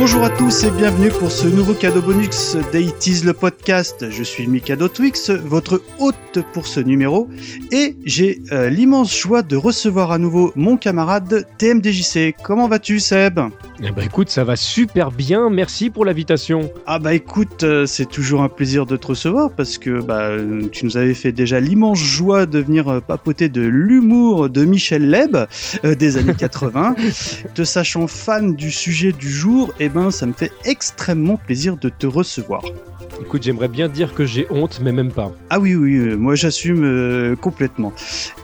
Bonjour à tous et bienvenue pour ce nouveau cadeau bonus d'Aitis le podcast. Je suis Mikado Twix, votre hôte pour ce numéro, et j'ai euh, l'immense joie de recevoir à nouveau mon camarade TMDJC. Comment vas-tu Seb? Eh ben écoute, ça va super bien, merci pour l'invitation. Ah bah écoute, euh, c'est toujours un plaisir de te recevoir parce que bah, euh, tu nous avais fait déjà l'immense joie de venir euh, papoter de l'humour de Michel Leb des années 80. te sachant fan du sujet du jour, eh ben ça me fait extrêmement plaisir de te recevoir. Écoute, j'aimerais bien dire que j'ai honte, mais même pas. Ah oui, oui, euh, moi j'assume euh, complètement.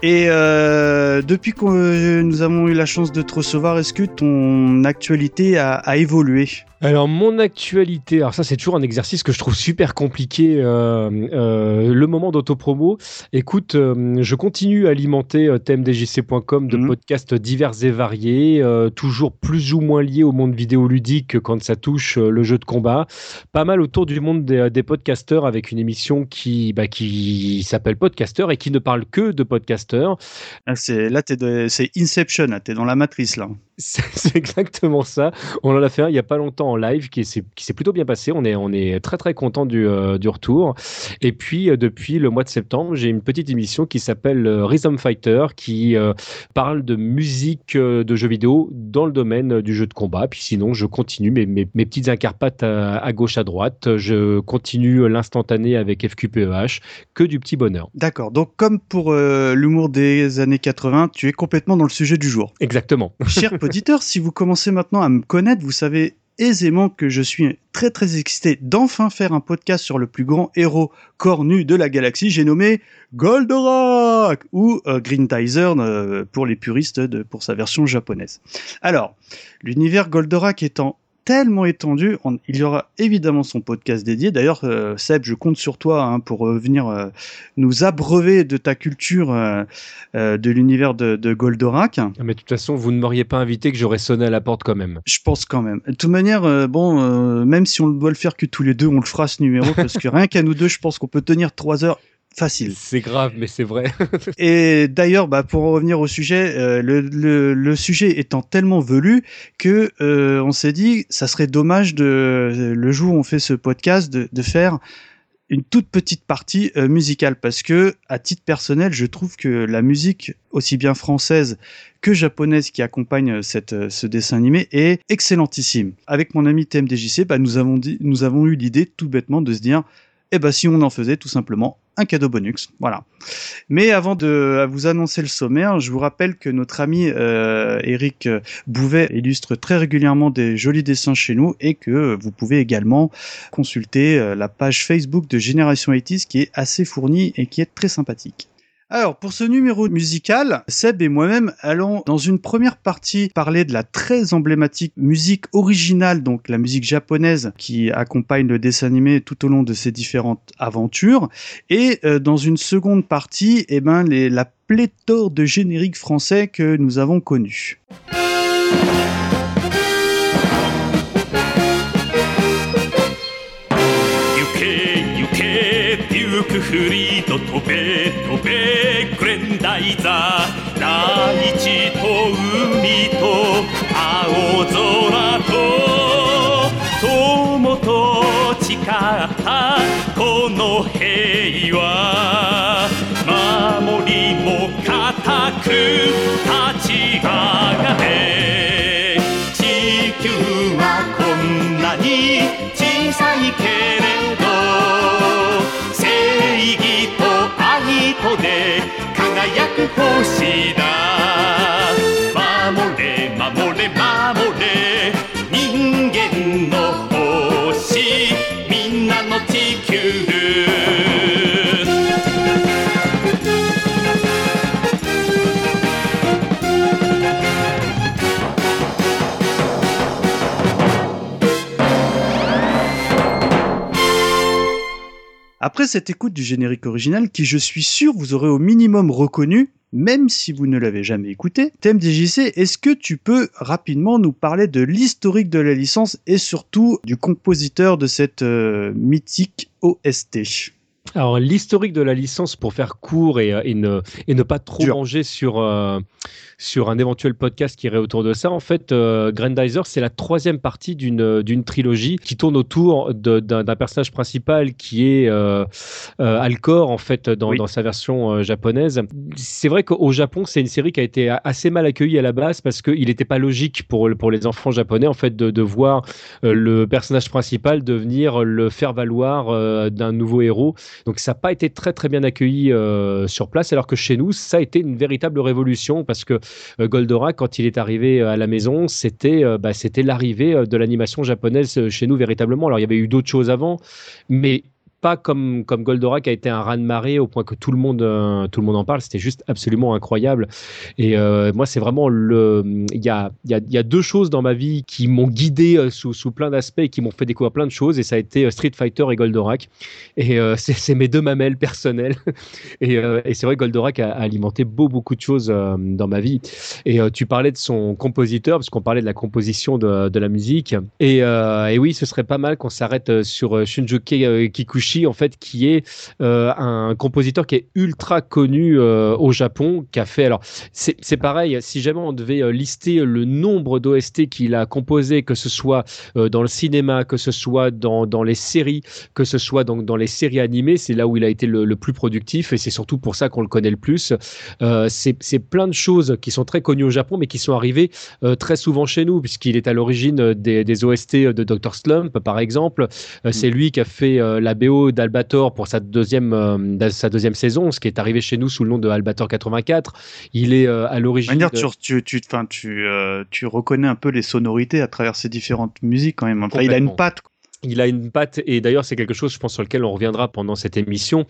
Et euh, depuis que nous avons eu la chance de te recevoir, est-ce que ton actualité a, a évolué? Alors mon actualité, alors ça c'est toujours un exercice que je trouve super compliqué, euh, euh, le moment d'autopromo. Écoute, euh, je continue à alimenter tmdjc.com de Mhm. podcasts divers et variés, toujours plus ou moins liés au monde vidéoludique quand ça touche le jeu de combat. Pas mal autour du monde des, des podcasteurs avec une émission qui, bah, qui s'appelle Podcaster et qui ne parle que de podcasteurs. Ah, c'est, Là, c'est Inception, là, t'es dans la matrice là. C'est exactement ça. On en a fait un il y a pas longtemps en live qui s'est plutôt bien passé. On est on est très très content du euh, du retour. Et puis euh, depuis le mois de septembre, j'ai une petite émission qui s'appelle euh, Rhythm Fighter qui euh, parle de musique euh, de jeux vidéo dans le domaine euh, du jeu de combat. Puis sinon, je continue mes mes, mes petites incarpates à, à gauche à droite. Je continue l'instantané avec FQPEH. Que du petit bonheur. D'accord, donc comme pour euh, l'humour des années 80, tu es complètement dans le sujet du jour. Exactement. Cher auditeur, si vous commencez maintenant à me connaître, vous savez aisément que je suis très très excité d'enfin faire un podcast sur le plus grand héros cornu de la galaxie. J'ai nommé Goldorak ou euh, Green Tizer euh, pour les puristes de, pour sa version japonaise. Alors, l'univers Goldorak étant tellement étendu, on- il y aura évidemment son podcast dédié. D'ailleurs, euh, Seb, je compte sur toi hein, pour euh, venir euh, nous abreuver de ta culture de l'univers de, de Goldorak. Mais de toute façon, vous ne m'auriez pas invité que j'aurais sonné à la porte quand même. Je pense quand même. De toute manière, bon, même si on doit le faire que tous les deux, on le fera ce numéro parce que rien qu'à nous deux, je pense qu'on peut tenir trois heures facile. C'est grave, mais c'est vrai. Et d'ailleurs, bah, pour en revenir au sujet, euh, le, le, le sujet étant tellement velu que euh, on s'est dit, ça serait dommage de le jour où on fait ce podcast de, de faire une toute petite partie euh, musicale parce que à titre personnel, je trouve que la musique aussi bien française que japonaise qui accompagne cette, ce dessin animé est excellentissime. Avec mon ami TMDJC, bah, nous avons dit, nous avons eu l'idée tout bêtement de se dire, eh ben si on en faisait tout simplement un cadeau bonus, voilà. Mais avant de vous annoncer le sommaire, je vous rappelle que notre ami euh, Eric Bouvet illustre très régulièrement des jolis dessins chez nous et que vous pouvez également consulter euh, la page Facebook de Génération 80 qui est assez fournie et qui est très sympathique. Alors, pour ce numéro musical, Seb et moi-même allons, dans une première partie, parler de la très emblématique musique originale, donc la musique japonaise qui accompagne le dessin animé tout au long de ses différentes aventures. Et euh, dans une seconde partie, eh ben, la pléthore de génériques français que nous avons connus. デュークフリード飛べ飛べグレンダイザー大地と海と青空と友と誓ったこの平和守りも固く Après cette écoute du générique original, qui je suis sûr vous aurez au minimum reconnu, même si vous ne l'avez jamais écouté, TMDJC, est-ce que tu peux rapidement nous parler de l'historique de la licence et surtout du compositeur de cette euh, mythique OST Alors, l'historique de la licence, pour faire court et, euh, et ne, et ne pas trop Dur. manger sur, euh, sur un éventuel podcast qui irait autour de ça, en fait, euh, Grandizer, c'est la troisième partie d'une d'une trilogie qui tourne autour de- d'un d'un personnage principal qui est euh, euh, Alcor, en fait, dans, Oui. dans sa version euh, japonaise. C'est vrai qu'au Japon, c'est une série qui a été assez mal accueillie à la base parce qu'il n'était pas logique pour, pour les enfants japonais, en fait, de, de voir euh, le personnage principal devenir le faire-valoir euh, d'un nouveau héros. Donc ça n'a pas été très très bien accueilli euh, sur place, alors que chez nous, ça a été une véritable révolution parce que euh, Goldorak, quand il est arrivé euh, à la maison, c'était euh, bah, c'était l'arrivée euh, de l'animation japonaise euh, chez nous véritablement. Alors il y avait eu d'autres choses avant, mais comme, comme Goldorak a été un raz-de-marée au point que tout le monde, euh, tout le monde en parle. C'était juste absolument incroyable. Et euh, moi, c'est vraiment le. Il y a, y, y a deux choses dans ma vie qui m'ont guidé euh, sous, sous plein d'aspects et qui m'ont fait découvrir plein de choses. Et ça a été Street Fighter et Goldorak. Et c'est mes deux mamelles personnelles. Et, c'est vrai Goldorak a, alimenté beau, beaucoup de choses dans ma vie. Et tu parlais de son compositeur, parce qu'on parlait de la composition de, de la musique. Et, et oui, ce serait pas mal qu'on s'arrête sur Shunjuke euh, En fait, qui est euh, un compositeur qui est ultra connu euh, au Japon, qui a fait. Alors, c'est pareil, si jamais on devait euh, lister le nombre d'OST qu'il a composé, que ce soit euh, dans le cinéma, que ce soit dans, dans les séries, que ce soit donc dans les séries animées, c'est là où il a été le, le plus productif et c'est surtout pour ça qu'on le connaît le plus. C'est plein de choses qui sont très connues au Japon, mais qui sont arrivées très souvent chez nous, puisqu'il est à l'origine des, des OST de Dr. Slump, par exemple. Euh, C'est lui qui a fait la BO d'Albator pour sa deuxième, euh, sa deuxième saison, ce qui est arrivé chez nous sous le nom de Albator 84. Il est euh, à l'origine. de- tu, tu, tu, euh, tu reconnais un peu les sonorités à travers ces différentes musiques quand même. Enfin, il a une patte. quoi. Il a une patte, et d'ailleurs, c'est quelque chose, je pense, sur lequel on reviendra pendant cette émission.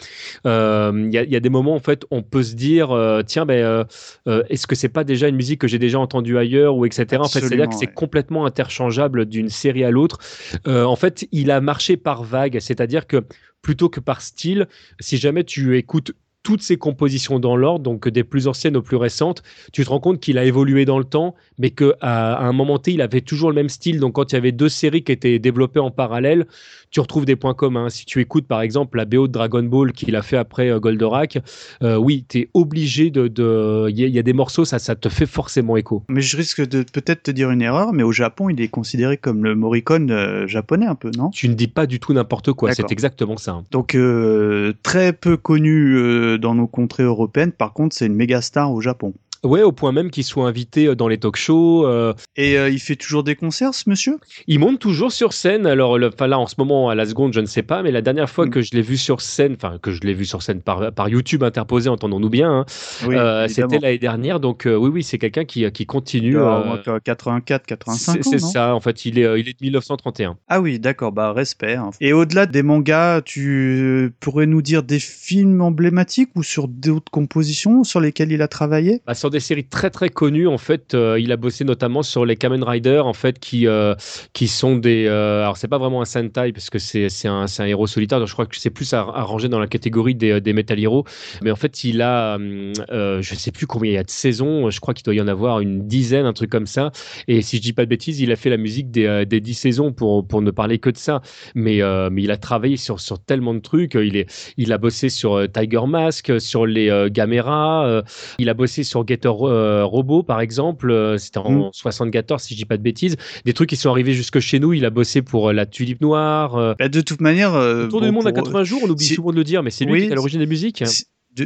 Euh, Il y, a- il y a des moments, en fait, on peut se dire, euh, tiens, ben, euh, est-ce que c'est pas déjà une musique que j'ai déjà entendue ailleurs, ou etc. En fait, c'est-à-dire que c'est complètement interchangeable d'une série à l'autre. En fait, il a marché par vague, c'est-à-dire que plutôt que par style, si jamais tu écoutes toutes ses compositions dans l'ordre, donc des plus anciennes aux plus récentes, tu te rends compte qu'il a évolué dans le temps, mais qu'à à un moment T, il avait toujours le même style. Donc quand il y avait deux séries qui étaient développées en parallèle, tu retrouves des points communs. Si tu écoutes par exemple la BO de Dragon Ball qu'il a fait après euh, Goldorak, euh, oui, tu es obligé de... de- Il y, a- il y a des morceaux, ça, ça te fait forcément écho. Mais je risque de peut-être te dire une erreur, mais au Japon, il est considéré comme le Morricone euh, japonais un peu, non? Tu ne dis pas du tout n'importe quoi, c'est exactement ça. Donc euh, très peu connu dans nos contrées européennes. Par contre, c'est une méga star au Japon. Ouais, au point même qu'il soit invité euh, dans les talk shows. euh, Et euh, il fait toujours des concerts, ce monsieur? Il monte toujours sur scène. Alors, le, là, en ce moment, à la seconde, je ne sais pas, mais la dernière fois Mm. que je l'ai vu sur scène, enfin que je l'ai vu sur scène par, par YouTube interposé, entendons-nous bien, hein, Oui, euh, c'était l'année dernière. Donc, oui, oui, c'est quelqu'un qui, qui continue. doit avoir euh, au moins 84, 85 c'est ça, en fait, il est, il est de 1931. Ah oui, d'accord, bah respect. hein. Et au-delà des mangas, tu pourrais nous dire des films emblématiques ou sur d'autres compositions sur lesquelles il a travaillé? Bah, sur des séries très très connues, en fait, euh, il a bossé notamment sur les Kamen Rider, en fait, qui euh, qui sont des. euh, alors c'est pas vraiment un Sentai parce que c'est un, un héros solitaire, donc je crois que c'est plus à, ranger dans la catégorie des, des Metal Heroes. Mais en fait, il a, je sais plus combien il y a de saisons, je crois qu'il doit y en avoir une dizaine, un truc comme ça. Et si je dis pas de bêtises, il a fait la musique des, des 10 saisons pour pour ne parler que de ça. Mais mais il a travaillé sur sur tellement de trucs. Il est il a bossé sur Tiger Mask, sur les Gamera. il a bossé sur Getter euh, Robot, par exemple. euh, C'était en 74, si je dis pas de bêtises. Des trucs qui sont arrivés jusque chez nous. Il a bossé pour euh, La Tulipe Noire. Bah, De toute manière, Tour bon, du monde à pour- 80 jours, on oublie souvent de le dire, mais c'est lui Oui, qui est à l'origine des musiques.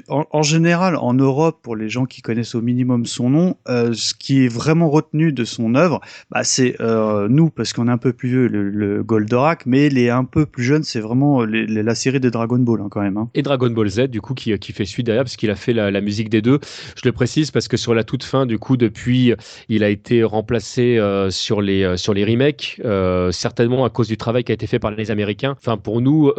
En, général, en Europe, pour les gens qui connaissent au minimum son nom, euh, ce qui est vraiment retenu de son œuvre, bah, c'est euh, nous, parce qu'on est un peu plus vieux, le, Goldorak, mais les un peu plus jeunes, c'est vraiment la série de Dragon Ball, hein, quand même. Hein. et Dragon Ball Z du coup qui, fait suite derrière parce qu'il a fait la, musique des deux je le précise parce que sur la toute fin du coup depuis il a été remplacé euh, sur les euh, sur les remakes certainement à cause du travail qui a été fait par les américains enfin pour nous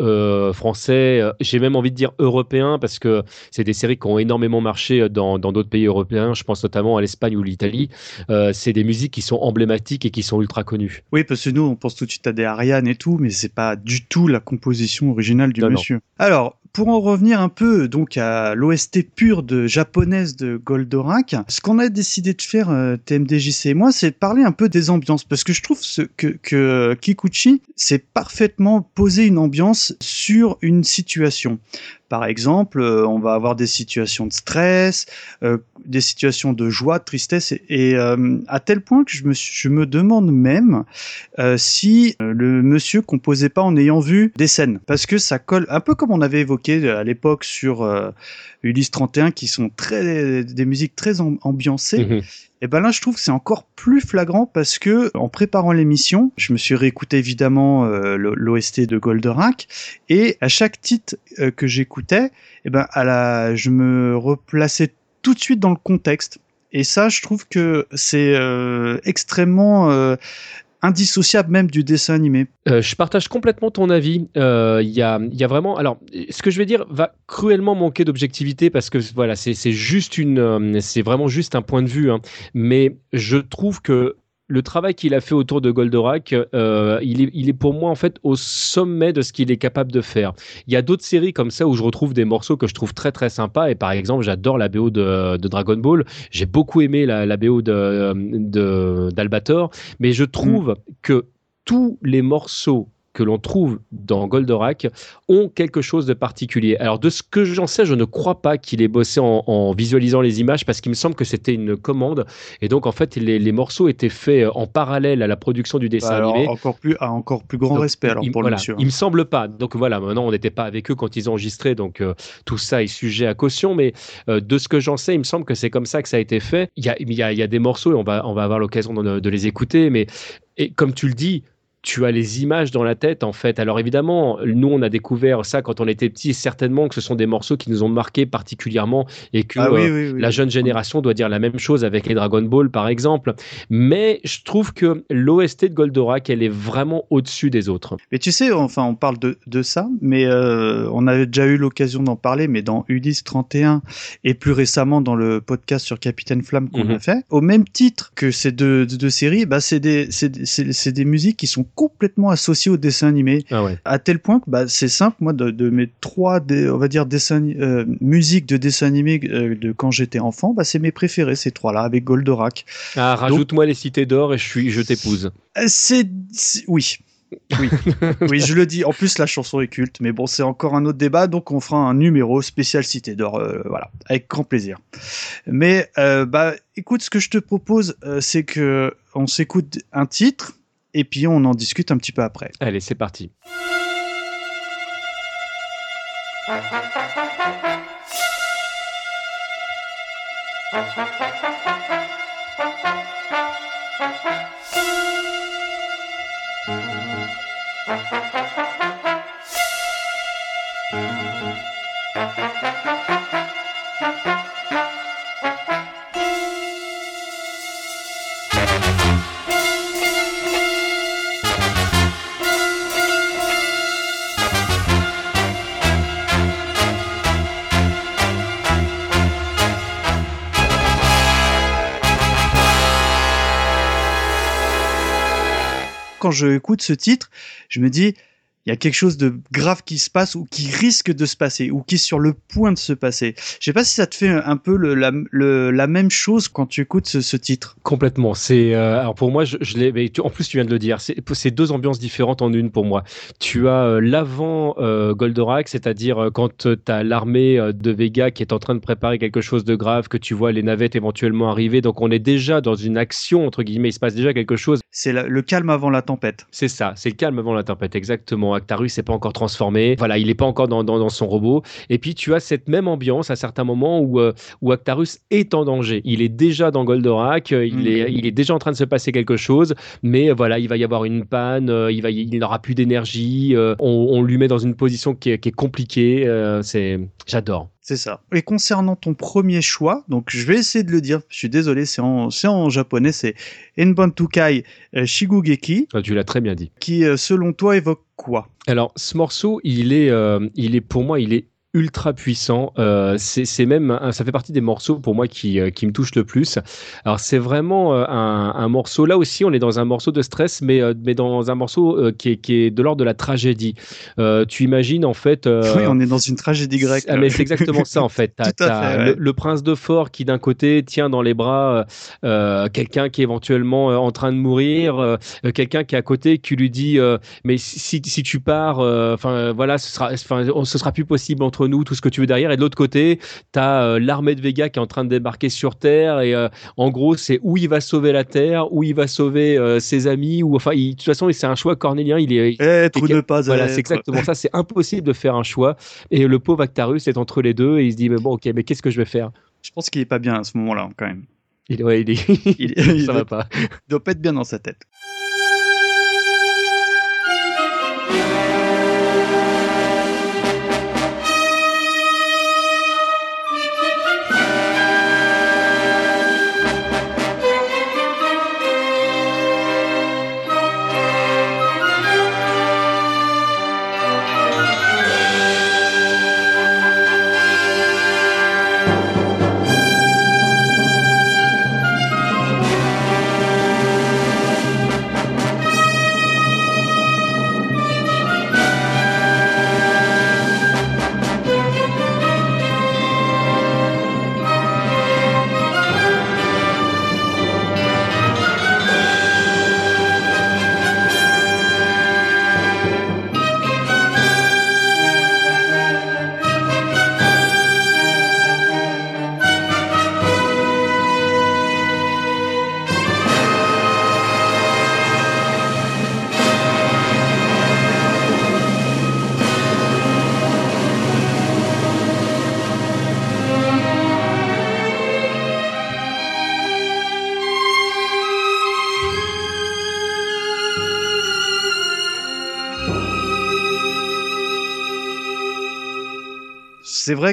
français j'ai même envie de dire européens parce que c'est des séries qui ont énormément marché dans dans d'autres pays européens. Je pense notamment à l'Espagne ou l'Italie. Euh, c'est des musiques qui sont emblématiques et qui sont ultra connues. Oui, parce que nous, on pense tout de suite à des Ariane et tout, mais c'est pas du tout la composition originale du Non, non. monsieur. Alors, pour en revenir un peu donc à l'OST pure de japonaise de Goldorak, ce qu'on a décidé de faire euh, TMDJC et moi, c'est parler un peu des ambiances parce que je trouve ce, que, que Kikuchi s'est parfaitement posé une ambiance sur une situation. Par exemple, euh, on va avoir des situations de stress, euh, des situations de joie, de tristesse, et, euh, à tel point que je me, je me demande même euh, si euh, le monsieur composait pas en ayant vu des scènes, parce que ça colle un peu comme on avait évoqué euh, à l'époque sur Ulysse 31, qui sont très des musiques très am- ambiancées. Mhm. Et ben là, je trouve que c'est encore plus flagrant parce que en préparant l'émission, je me suis réécouté évidemment euh, l'OST de Goldorak et à chaque titre euh, que j'écoutais, et ben à la, je me replaçais tout de suite dans le contexte. Et ça, je trouve que c'est euh, extrêmement euh, indissociable même du dessin animé. Euh, je partage complètement ton avis. Euh, Il y, a, y a vraiment. Alors, ce que je vais dire va cruellement manquer d'objectivité parce que voilà, c'est c'est juste une, euh, c'est vraiment juste un point de vue. hein. Mais je trouve que le travail qu'il a fait autour de Goldorak, euh, il, est, il est pour moi en fait au sommet de ce qu'il est capable de faire. Il y a d'autres séries comme ça où je retrouve des morceaux que je trouve très très sympas. Et par exemple, j'adore la BO de, de Dragon Ball. J'ai beaucoup aimé la, la BO de de- d'Albator, mais je trouve que tous les morceaux que l'on trouve dans Goldorak ont quelque chose de particulier. Alors de ce que j'en sais, je ne crois pas qu'il ait bossé en, en visualisant les images parce qu'il me semble que c'était une commande et donc en fait les, les morceaux étaient faits en parallèle à la production du dessin Alors, animé. encore plus, à encore plus grand Donc, respect alors il, pour voilà, le monsieur. Il me semble pas. Donc voilà, maintenant on n'était pas avec eux quand ils ont enregistré, donc euh, tout ça est sujet à caution. Mais euh, de ce que j'en sais, il me semble que c'est comme ça que ça a été fait. Il y a, il y a, il y a des morceaux et on va, on va avoir l'occasion de, de les écouter. Mais et comme tu le dis. Tu as les images dans la tête en fait. Alors évidemment, nous on a découvert ça quand on était petits. Certainement que ce sont des morceaux qui nous ont marqué particulièrement et que Ah oui, euh, oui, oui. la jeune génération doit dire la même chose avec les Dragon Ball, par exemple. Mais je trouve que l'OST de Goldorak, elle est vraiment au-dessus des autres. Mais tu sais, enfin, on parle de, de ça, mais euh, on avait déjà eu l'occasion d'en parler, mais dans Ulysse 31 et plus récemment dans le podcast sur Capitaine Flamme qu'on Mhm. a fait, au même titre que ces deux, deux, deux séries, bah, c'est des, c'est, des- c'est, c'est des musiques qui sont complètement associées au dessin animé, Ah ouais. à tel point que bah, c'est simple, moi, de, de mes trois, on va dire, dessins, euh, musiques de dessin animé euh, de quand j'étais enfant, bah, c'est mes préférés, ces trois-là, avec Goldorak. Ah, rajoute-moi les cités d'or et je suis, je t'épouse. Euh, C'est, c'est- oui. Oui. oui, je le dis. En plus, la chanson est culte, mais bon, c'est encore un autre débat, donc on fera un numéro spécial Cité d'Or, euh, voilà, avec grand plaisir. Mais euh, bah, écoute, ce que je te propose, euh, c'est que on s'écoute un titre et puis on en discute un petit peu après. Allez, c'est parti. Quand je écoute ce titre, je me dis, il y a quelque chose de grave qui se passe ou qui risque de se passer ou qui est sur le point de se passer. Je sais pas si ça te fait un peu le, la, le- la même chose quand tu écoutes ce, ce titre. Complètement. C'est euh, alors pour moi, je, l'ai. en plus, tu viens de le dire. C'est deux ambiances différentes en une pour moi. Tu as euh, l'avant euh, Goldorak, c'est-à-dire quand tu as l'armée de Vega qui est en train de préparer quelque chose de grave, que tu vois les navettes éventuellement arriver. Donc on est déjà dans une action entre guillemets. Il se passe déjà quelque chose. C'est le calme avant la tempête. C'est ça, c'est le calme avant la tempête, exactement. Actarus n'est pas encore transformé, voilà, il n'est pas encore dans, dans, dans son robot. Et puis tu as cette même ambiance à certains moments où, euh, où Actarus est en danger. Il est déjà dans Goldorak, euh, il, Mhm. est, il est déjà en train de se passer quelque chose, mais euh, voilà, il va y avoir une panne, il, va, il n'aura plus d'énergie, on, on lui met dans une position qui est, qui est compliquée. c'est, J'adore. C'est ça. Et concernant ton premier choix, donc je vais essayer de le dire, je suis désolé, c'est en, c'est en japonais, c'est Enbantukai euh, Shigugeki, Ah, Tu l'as très bien dit. qui euh, selon toi évoque quoi? Alors, ce morceau, il est, euh, il est pour moi, il est ultra puissant. Euh, c'est même, ça fait partie des morceaux pour moi qui, euh, qui me touchent le plus. Alors c'est vraiment euh, un, un, morceau. Là aussi, on est dans un morceau de stress, mais mais dans un morceau qui est, qui est de l'ordre de la tragédie. tu imagines en fait. oui, on est dans une tragédie grecque. Ah, mais c'est exactement ça en fait. As, le, prince de fort qui d'un côté tient dans les bras quelqu'un qui est éventuellement en train de mourir, quelqu'un qui est à côté qui lui dit mais si, si tu pars, enfin voilà, ce sera, ce sera plus possible entre nous, tout ce que tu veux derrière. Et de l'autre côté, tu as euh, l'armée de Vega qui est en train de débarquer sur Terre. Et euh, en gros, c'est où il va sauver la Terre, où il va sauver euh, ses amis. Ou enfin, de toute façon, c'est un choix cornélien. Il est être ou ne pas Voilà, c'est exactement ça. C'est impossible de faire un choix. Et le pauvre Actarus est entre les deux et il se dit mais bon, ok, mais qu'est-ce que je vais faire? Je pense qu'il est pas bien à ce moment-là, quand même. Il, ouais, il, est... il, ça va pas. Il doit pas être bien dans sa tête.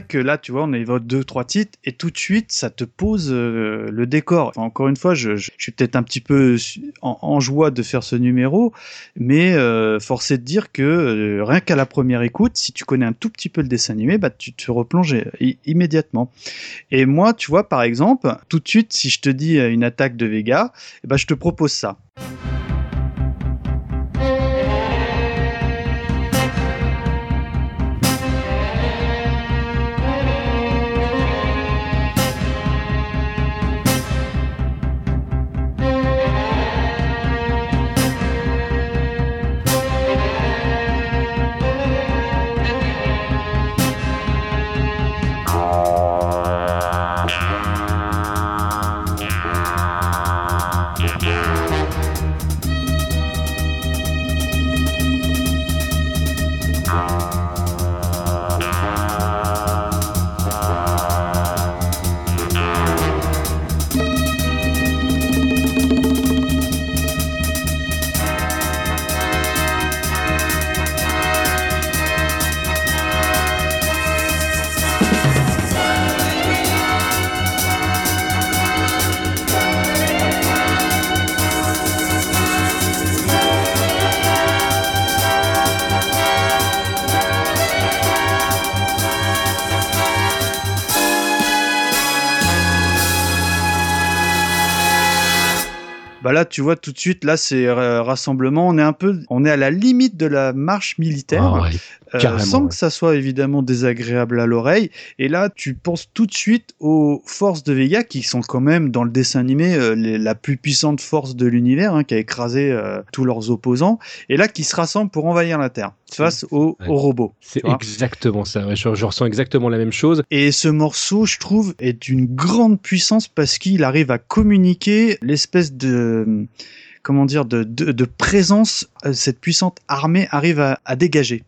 Que là, tu vois, on évoque deux, trois titres et tout de suite, ça te pose euh, le décor. encore une fois, je, suis peut-être un petit peu en, joie de faire ce numéro, mais euh, forcé de dire que euh, rien qu'à la première écoute, si tu connais un tout petit peu le dessin animé, bah, tu te replonges immédiatement. Et moi, tu vois, par exemple, tout de suite, si je te dis une attaque de Vega, eh ben, je te propose ça. Tu vois tout de suite là c'est euh, rassemblement. On est un peu on est à la limite de la marche militaire. Ah euh, sans que ça soit évidemment désagréable à l'oreille. Et là tu penses tout de suite aux forces de Vega qui sont quand même dans le dessin animé euh, la plus puissante force de l'univers hein, qui a écrasé tous leurs opposants. Et là qui se rassemblent pour envahir la Terre face aux, robots c'est exactement ça je, je, ressens exactement la même chose. Et ce morceau je trouve est d'une grande puissance parce qu'il arrive à communiquer l'espèce de comment dire de, de, présence euh, cette puissante armée arrive à, dégager.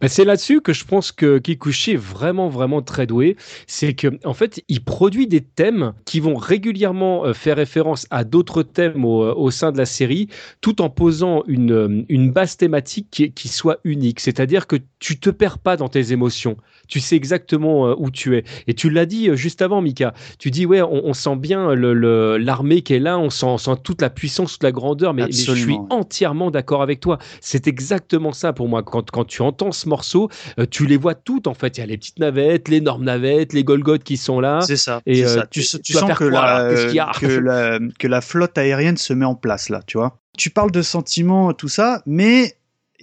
Ben c'est là-dessus que je pense que Kikuchi est vraiment vraiment très doué. C'est que en fait, il produit des thèmes qui vont régulièrement euh, faire référence à d'autres thèmes au, euh, au, sein de la série, tout en posant une, une base thématique qui, qui soit unique. C'est-à-dire que tu te perds pas dans tes émotions tu sais exactement euh, où tu es. Et tu l'as dit euh, juste avant, Mika. Tu dis, ouais, on, sent bien l'armée le, qui est là, on sent, sent, toute la puissance, toute la grandeur, mais, je suis entièrement d'accord avec toi. C'est exactement ça pour moi. Quand, quand tu entends ce morceau, euh, tu les vois toutes en fait. Il y a les petites navettes, les énormes navettes, les Golgoth qui sont là. C'est ça. Et, ça. Tu, tu- sens que quoi, la, y a? que, la, que la flotte aérienne se met en place là, tu vois? Tu parles de sentiments, tout ça, mais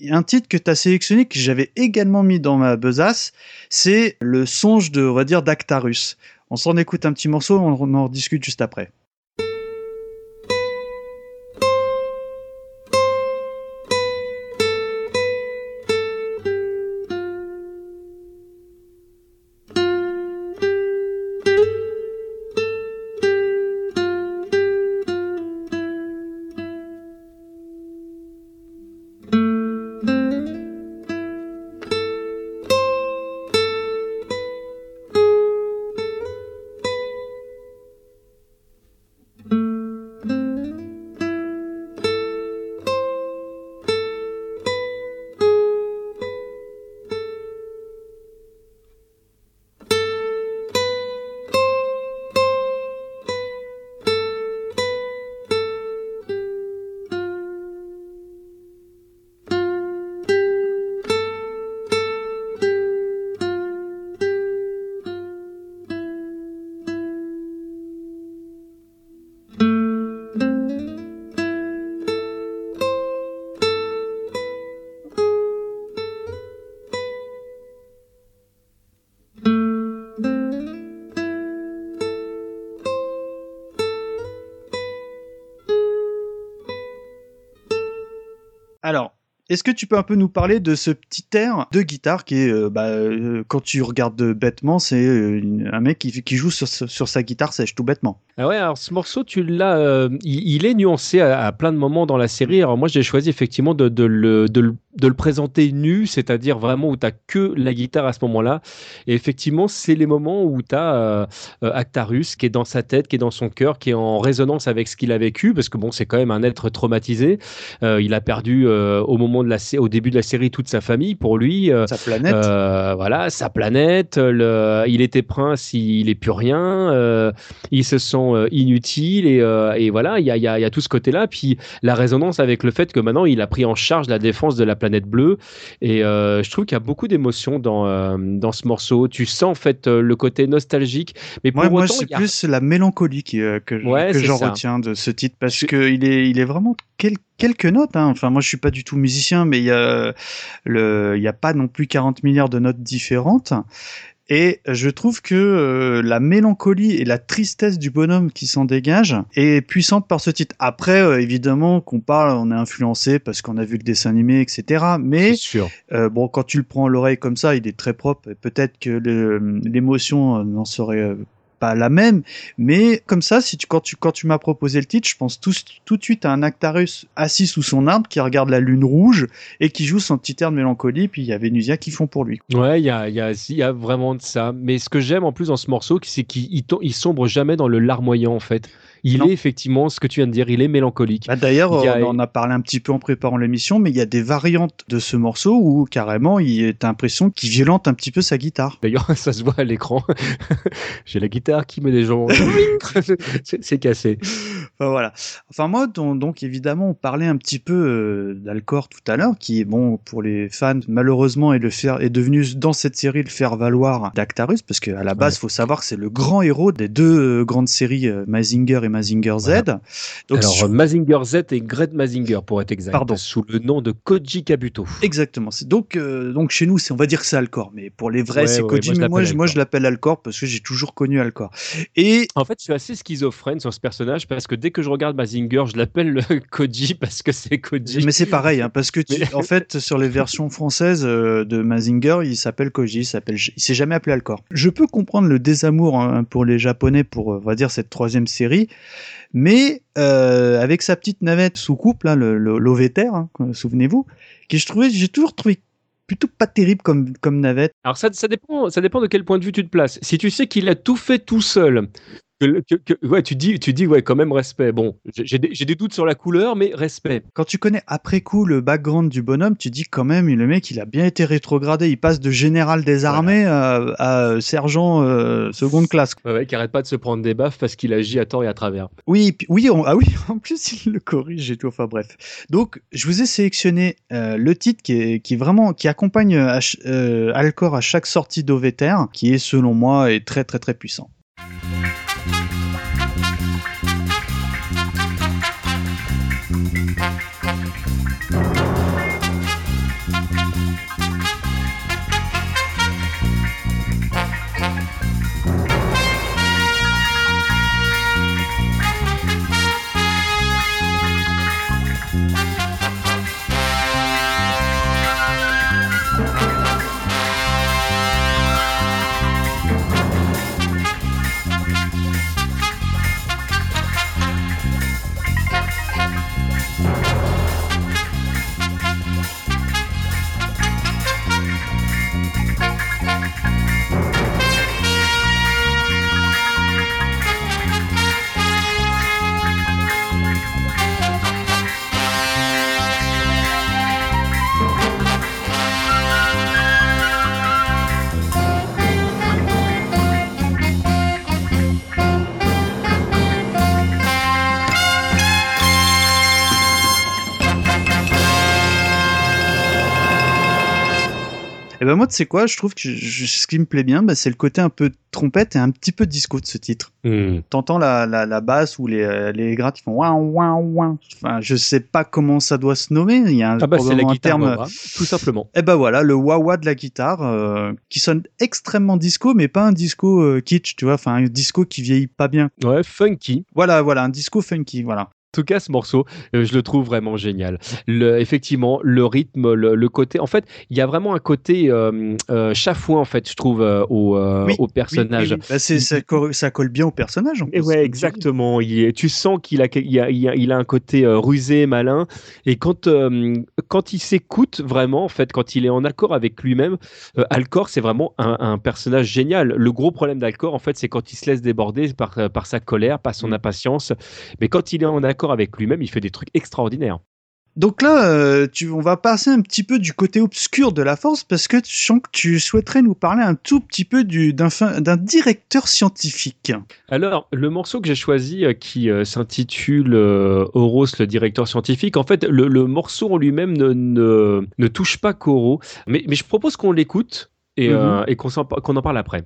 un titre que tu as sélectionné que j'avais également mis dans ma besace, c'est le songe de, on va dire, d'Actarus. On s'en écoute un petit morceau, on en rediscute juste après. Est-ce que tu peux un peu nous parler de ce petit air de guitare qui est, euh, bah, euh, quand tu regardes bêtement, c'est euh, un mec qui, joue sur, sa guitare sèche, tout bêtement. Ah ouais, alors ce morceau, tu l'as, il, est nuancé à, plein de moments dans la série. Alors moi, j'ai choisi effectivement de, le, présenter nu, c'est-à-dire vraiment où tu que la guitare à ce moment-là. Et effectivement, c'est les moments où tu as Actarus qui est dans sa tête, qui est dans son cœur, qui est en résonance avec ce qu'il a vécu, parce que bon, c'est quand même un être traumatisé. Il a perdu au moment de la, sé- au début de la série toute sa famille. Pour lui, euh, Sa planète. euh, voilà, sa planète, le, il était prince, il est plus rien, euh, ils se sont euh, inutiles et, et voilà, il y a, il y a- il y a tout ce côté-là. Puis la résonance avec le fait que maintenant il a pris en charge la défense de la planète bleue et je trouve qu'il y a beaucoup d'émotions dans, dans ce morceau. Tu sens en fait le côté nostalgique, mais pour Moi, c'est il a- plus la mélancolie qui, euh, que, Ouais, que c'est j'en retiens de ce titre parce Je- que il est, il est vraiment quel- quelques notes. Hein. Enfin, moi, je suis pas du tout musicien, mais il y a le, il y a pas non plus 40 milliards de notes différentes. Et je trouve que euh, la mélancolie et la tristesse du bonhomme qui s'en dégage est puissante par ce titre. Après, euh, évidemment, qu'on parle, on est influencé parce qu'on a vu le dessin animé, etc. Mais sûr. euh, bon, quand tu le prends à l'oreille comme ça, il est très propre. Peut-être que l'émotion n'en serait pas la même, mais comme ça, si tu quand tu quand tu m'as proposé le titre, je pense tout, tout de suite à un Actarus assis sous son arbre qui regarde la lune rouge et qui joue son petit air de mélancolie. Puis il y a Vénusia qui font pour lui. Ouais, il y a, y, a, y a vraiment de ça. Mais ce que j'aime en plus dans ce morceau, c'est qu'il il to- il sombre jamais dans le larmoyant en fait. Il Non. est effectivement ce que tu viens de dire, il est mélancolique. Bah, D'ailleurs, a- on en a parlé un petit peu en préparant l'émission, mais il y a des variantes de ce morceau où carrément il est l'impression qu'il violente un petit peu sa guitare. D'ailleurs, ça se voit à l'écran. J'ai la guitare qui me des gens. c'est cassé. Enfin, voilà. Enfin moi donc, donc, évidemment on parlait un petit peu euh, d'Alcor tout à l'heure qui est bon pour les fans malheureusement est le faire est devenu dans cette série le faire valoir d'Actarus parce que à la base Ouais. faut savoir que c'est le grand héros des deux euh, grandes séries euh, Mazinger et Mazinger Z. Voilà. Donc Alors, Mazinger Z et Gret Mazinger, pour être exact. Pardon. Sous le nom de Koji Kabuto. Exactement. C'est donc euh, donc chez nous, c'est on va dire que c'est Alcor, mais pour les vrais, Ouais, c'est ouais, Koji. moi, je mais moi, l'appelle je, moi, Alcor. je l'appelle Alcor parce que j'ai toujours connu Alcor. Et En fait, je suis assez schizophrène sur ce personnage parce que dès que je regarde Mazinger, je l'appelle le Koji parce que c'est Koji. mais c'est pareil, hein, parce que tu- Mais- en fait, sur les versions françaises euh, de Mazinger, il s'appelle Koji, il s'appelle, il s'est jamais appelé Alcor. Je peux comprendre le désamour hein, pour les Japonais pour, euh, on va dire, cette troisième série, mais euh, avec sa petite navette sous couple, hein, hein, souvenez-vous, que je trouvais, j'ai toujours trouvé plutôt pas terrible comme comme navette. Alors ça, ça, dépend, ça dépend de quel point de vue tu te places. Si tu sais qu'il a tout fait tout seul, que, le- que- que- ouais, tu dis, tu dis, ouais, quand même respect. Bon, j'ai des, doutes sur la couleur, mais respect. Quand tu connais après coup le background du bonhomme, tu dis quand même, le mec, il a bien été rétrogradé. Il passe de général des armées à, à sergent euh, seconde classe. Ouais, ouais, qui arrête pas de se prendre des baffes parce qu'il agit à tort et à travers. Oui, oui, on- ah oui, en plus il le corrige et tout. Enfin bref. Donc, je vous ai sélectionné euh, le titre qui est, qui vraiment qui accompagne euh, euh, Alcor à chaque sortie d'OVTR, qui est selon moi est très très très puissant. Ben moi, tu sais quoi, je trouve que je- ce qui me plaît bien, bah, c'est le côté un peu trompette et un petit peu disco de ce titre. Hmm. T'entends la, la, la basse ou les, euh, les grattes qui font ouin ouin ouin. Enfin, je sais pas comment ça doit se nommer. Il y a un, Ah bah c'est la guitare, terme. wah-wah, tout simplement. Et ben voilà, le wah-wah de la guitare, euh, qui sonne extrêmement disco, mais pas un disco euh, kitsch, tu vois, enfin un disco qui vieillit pas bien. Ouais, funky. Voilà, voilà, un disco funky, voilà. En tout cas, ce morceau, euh, je le trouve vraiment génial. Le, effectivement, le rythme, le, le côté. En fait, il y a vraiment un côté euh, euh, chafouin, en fait, je trouve, euh, au, Oui, au personnage. Oui, oui. Bah, ça, co- ça colle bien au personnage. en Et plus, ouais, exactement. Il est- tu sens qu'il a, il a, il a, il a un côté rusé, malin. Et quand, quand il s'écoute vraiment, en fait, quand il est en accord avec lui-même, Alcor, c'est vraiment un, un personnage génial. Le gros problème d'Alcor, en fait, c'est quand il se laisse déborder par, par sa colère, par Mm. son impatience. Mais quand il est en accord avec lui-même, il fait des trucs extraordinaires. Donc là, euh, tu, on va passer un petit peu du côté obscur de la force parce que je sens que tu souhaiterais nous parler un tout petit peu du- d'un directeur scientifique. Alors, le morceau que j'ai choisi, euh, qui euh, s'intitule euh, Horos, le directeur scientifique, en fait, le, le morceau en lui-même ne, ne, ne touche pas Koro, mais, mais je propose qu'on l'écoute et, Mhm. euh, et qu'on s'en- qu'on en parle après.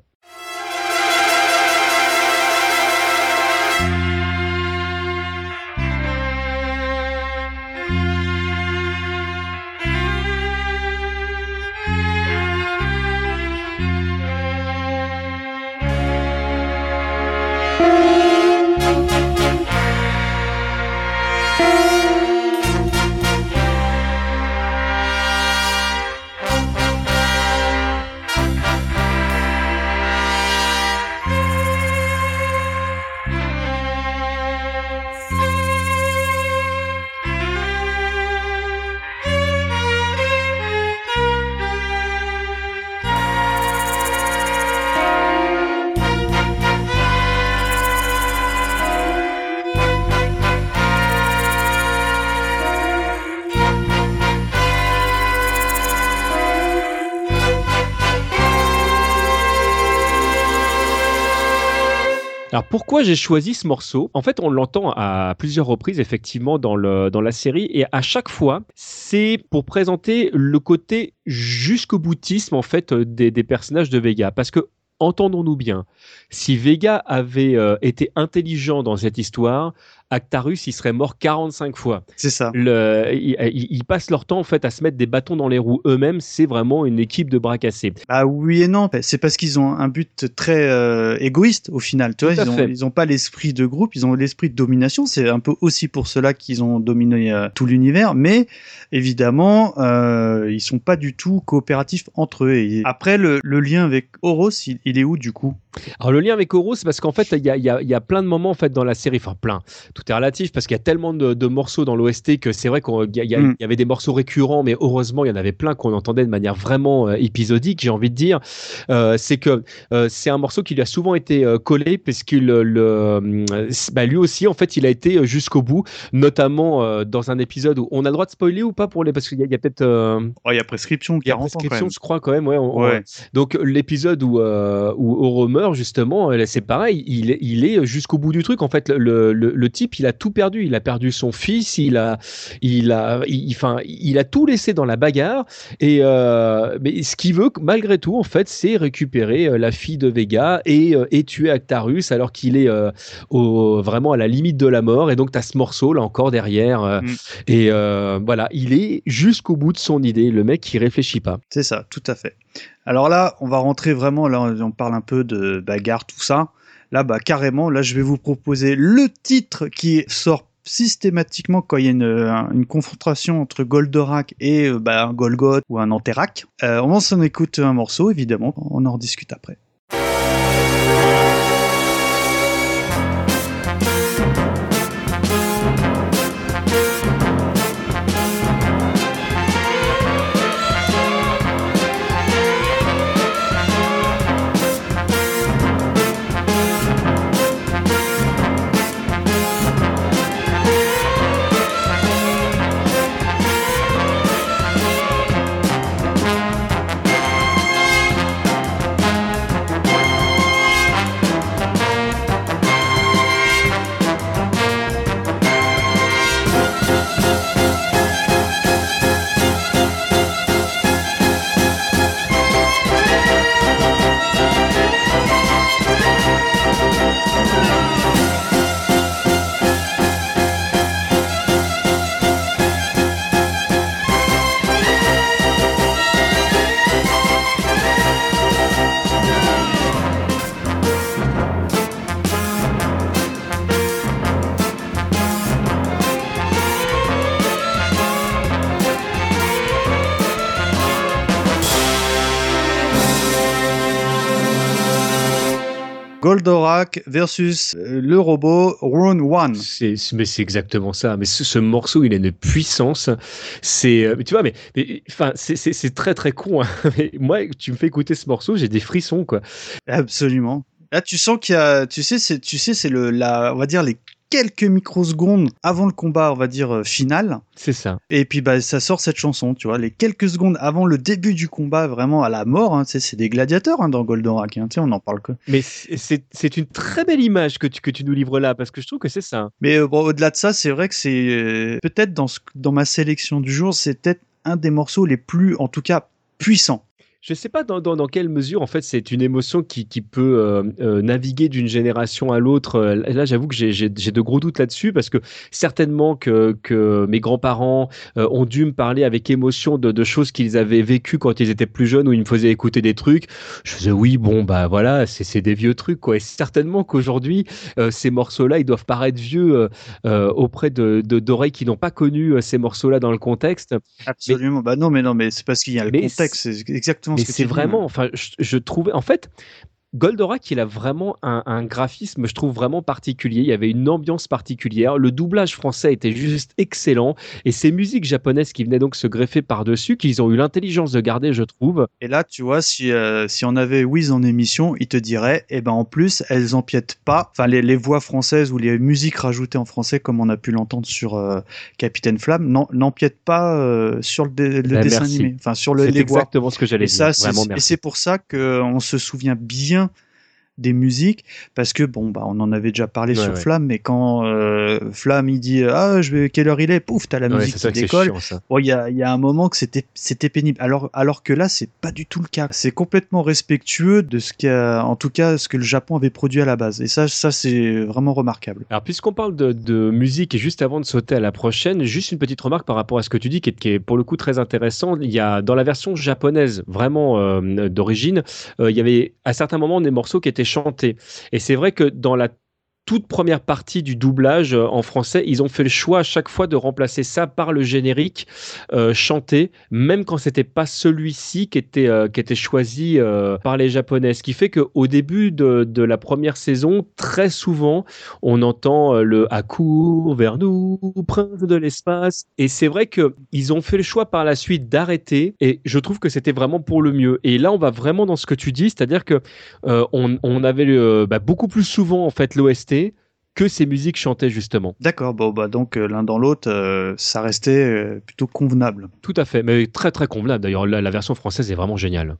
Alors pourquoi j'ai choisi ce morceau? En fait, on l'entend à plusieurs reprises effectivement dans, le, dans la série et à chaque fois, c'est pour présenter le côté jusqu'au boutisme en fait euh, des, personnages de Vega. Parce que entendons-nous bien, si Vega avait euh, été intelligent dans cette histoire, Actarus il serait mort 45 fois. C'est ça. Le, ils, passent leur temps en fait à se mettre des bâtons dans les roues eux-mêmes. C'est vraiment une équipe de bras cassés. Ah oui et non, c'est parce qu'ils ont un but très euh, égoïste au final. Tu vois, ils ont, fait. ils ont pas l'esprit de groupe, ils ont l'esprit de domination. C'est un peu aussi pour cela qu'ils ont dominé euh, tout l'univers. Mais évidemment, euh, ils sont pas du tout coopératifs entre eux. Et après, le, le lien avec Horus, il, il est où du coup? Alors le lien avec Oro, c'est parce qu'en fait, il y a, y, a, y a, plein de moments en fait dans la série, enfin plein, tout est relatif parce qu'il y a tellement de, de morceaux dans l'OST que c'est vrai qu'il y, mm. y, avait des morceaux récurrents, mais heureusement, il y en avait plein qu'on entendait de manière vraiment euh, épisodique, j'ai envie de dire. Euh, c'est que euh, c'est un morceau qui lui a souvent été euh, collé parce qu'il le, bah, lui aussi, en fait, il a été jusqu'au bout, notamment dans un épisode où on a le droit de spoiler ou pas pour les parce qu'il y a, a peut-être. Oh, il y a prescription, il y a prescription, je crois quand même, ouais. ouais. Donc l'épisode où où Oro justement, c'est pareil, il, il est jusqu'au bout du truc. En fait, le, le, le, type, il a tout perdu. Il a perdu son fils, il a, il a, enfin, il, a tout laissé dans la bagarre. Et euh, mais ce qu'il veut, malgré tout, en fait, c'est récupérer euh, la fille de Vega et, euh, et tuer Actarus alors qu'il est au, vraiment à la limite de la mort. Et donc, tu as ce morceau là encore derrière. Mm. Et voilà, il est jusqu'au bout de son idée. Le mec qui réfléchit pas. C'est ça, tout à fait. Alors là, on va rentrer vraiment, là on parle un peu de bagarre, tout ça. Là, bah carrément, là je vais vous proposer le titre qui sort systématiquement quand il y a une, confrontation entre Goldorak et euh, bah, un Golgoth ou un Anterac. Euh, on s'en écoute un morceau, évidemment, on en rediscute après. Goldorak versus euh, le robot Rune One. C'est, mais c'est exactement ça. Mais ce, morceau, il a une puissance. C'est, euh, tu vois, mais, enfin, c'est, très très con. Hein. Mais moi, tu me fais écouter ce morceau, j'ai des frissons, quoi. Absolument. Là, tu sens qu'il y a, tu sais, c'est, tu sais, c'est le, la, on va dire les quelques microsecondes avant le combat, on va dire, euh, final. C'est ça. Et puis, bah, ça sort cette chanson, tu vois, les quelques secondes avant le début du combat, vraiment à la mort, hein, c'est des gladiateurs hein, dans Goldorak, hein, on en parle que. Mais c'est une très belle image que tu, que tu nous livres là, parce que je trouve que c'est ça. Mais euh, bon, au-delà de ça, c'est vrai que c'est euh, peut-être dans, dans ma sélection du jour, c'est peut-être un des morceaux les plus, en tout cas, puissants je ne sais pas dans, dans, dans, quelle mesure, en fait, c'est une émotion qui, qui peut euh, euh, naviguer d'une génération à l'autre. Euh, là, j'avoue que j'ai de gros doutes là-dessus parce que certainement que, que mes grands-parents ont dû me parler avec émotion de, de choses qu'ils avaient vécues quand ils étaient plus jeunes ou ils me faisaient écouter des trucs. Je faisais oui, bon, bah voilà, c'est des vieux trucs, quoi. Et certainement qu'aujourd'hui, ces morceaux-là, ils doivent paraître vieux auprès de d'oreilles qui n'ont pas connu ces morceaux-là dans le contexte. Absolument. bah non, mais non, mais c'est parce qu'il y a le contexte. C'est exactement mais c'est vraiment, enfin, je, trouvais, en fait, Goldorak, il a vraiment un, graphisme, je trouve, vraiment particulier. Il y avait une ambiance particulière. Le doublage français était juste excellent. Et ces musiques japonaises qui venaient donc se greffer par-dessus, qu'ils ont eu l'intelligence de garder, je trouve. Et là, tu vois, si, euh, si on avait Wiz en émission, il te dirait, eh ben, en plus, elles empiètent pas, enfin, les, les, voix françaises ou les musiques rajoutées en français, comme on a pu l'entendre sur euh, Capitaine Flamme, n'empiètent pas euh, sur le, le ben, dessin animé, enfin, sur le, les exactement ce que j'allais dire. et c'est pour ça qu'on se souvient bien des musiques parce que bon bah on en avait déjà parlé sur Flamme mais quand euh, Flamme il dit ah je vais quelle heure il est? Pouf t'as la musique qui décolle. bon il y a, y a un moment que c'était c'était pénible. Alors alors que là c'est pas du tout le cas. C'est complètement respectueux de ce qu'a en tout cas ce que le Japon avait produit à la base. Et ça ça c'est vraiment remarquable. Alors puisqu'on parle de, de, musique et juste avant de sauter à la prochaine juste une petite remarque par rapport à ce que tu dis qui est, qui est pour le coup très intéressant. Il y a dans la version japonaise vraiment euh, d'origine euh, il y avait à certains moments des morceaux qui étaient chanter. Et c'est vrai que dans la toute première partie du doublage euh, en français, ils ont fait le choix à chaque fois de remplacer ça par le générique euh, chanté, même quand c'était pas celui-ci qui était euh, qui était choisi par les Japonais. Ce qui fait qu'au début de, de la première saison, très souvent, on entend le accourt vers nous, prince de l'espace. Et c'est vrai que ils ont fait le choix par la suite d'arrêter. Et je trouve que c'était vraiment pour le mieux. Et là, on va vraiment dans ce que tu dis, c'est-à-dire que on, avait bah, beaucoup plus souvent en fait l'OST que ces musiques chantaient justement. D'accord, bon bah donc euh, l'un dans l'autre, euh, ça restait euh, plutôt convenable. Tout à fait, mais très très convenable. D'ailleurs, la, la version française est vraiment géniale.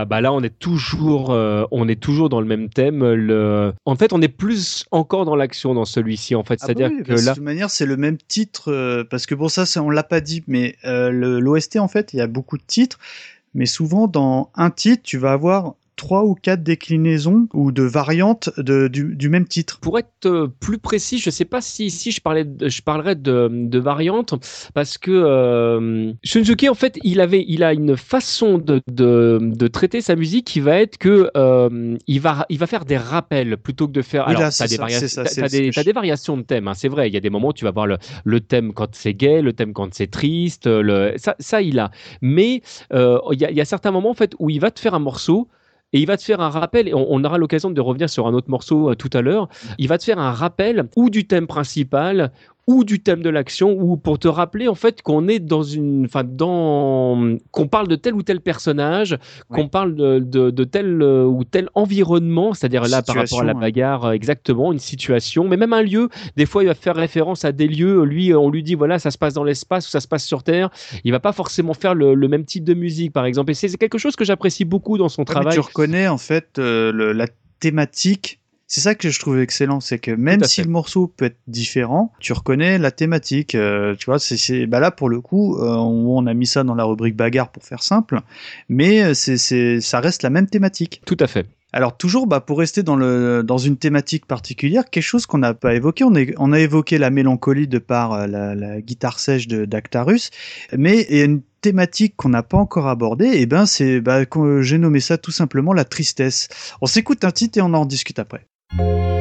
Voilà, bah là on est toujours, euh, on est toujours dans le même thème. Le... En fait, on est plus encore dans l'action dans celui-ci. En fait, Ah c'est-à-dire bah oui, que là, De toute manière, c'est le même titre, euh, parce que bon, ça, ça on l'a pas dit, mais euh, l'OST, en fait, il y a beaucoup de titres, mais souvent, dans un titre, tu vas avoir trois ou quatre déclinaisons ou de variantes de, du, du même titre. pour être euh, plus précis, je sais pas si ici je parlais, de- je parlerais de, de variantes parce que euh, Shunzuki en fait, il avait, il a une façon de, de, traiter sa musique qui va être que euh, il va, il va faire des rappels plutôt que de faire. Oui, alors, là, des ça, c'est t'as ce des, des variations de thème. hein, c'est vrai, il y a des moments où tu vas voir le, le thème quand c'est gay, le thème quand c'est triste, le, ça, ça il a. Mais euh, il y, a, y a certains moments en fait où il va te faire un morceau. Et il va te faire un rappel, et on, aura l'occasion de revenir sur un autre morceau euh, tout à l'heure. Il va te faire un rappel ou du thème principal ou du thème de l'action ou pour te rappeler en fait qu'on est dans une enfin dans qu'on parle de tel ou tel personnage qu'on parle de, de, de tel euh, ou tel environnement c'est-à-dire là par rapport à la bagarre euh, exactement une situation mais même un lieu. Des fois il va faire référence à des lieux lui on lui dit voilà ça se passe dans l'espace ou ça se passe sur terre. Il va pas forcément faire le, le même type de musique par exemple. Et c'est quelque chose que j'apprécie beaucoup dans son Ouais, mais travail. tu reconnais, en fait, euh, le- la thématique. C'est ça que je trouve excellent, c'est que même si fait. le morceau peut être différent, tu reconnais la thématique. euh, tu vois, c'est bah là pour le coup, euh, on, on a mis ça dans la rubrique bagarre pour faire simple, mais euh, c'est c'est ça reste la même thématique. tout à fait Alors toujours, bah, pour rester dans, le, dans une thématique particulière, quelque chose qu'on n'a pas évoqué, on, est, on a évoqué la mélancolie de par euh, la, la guitare sèche de d'Actarus, mais il y a une thématique qu'on n'a pas encore abordée, et ben c'est, bah, j'ai nommé ça tout simplement la tristesse. On s'écoute un titre et on en discute après. Alors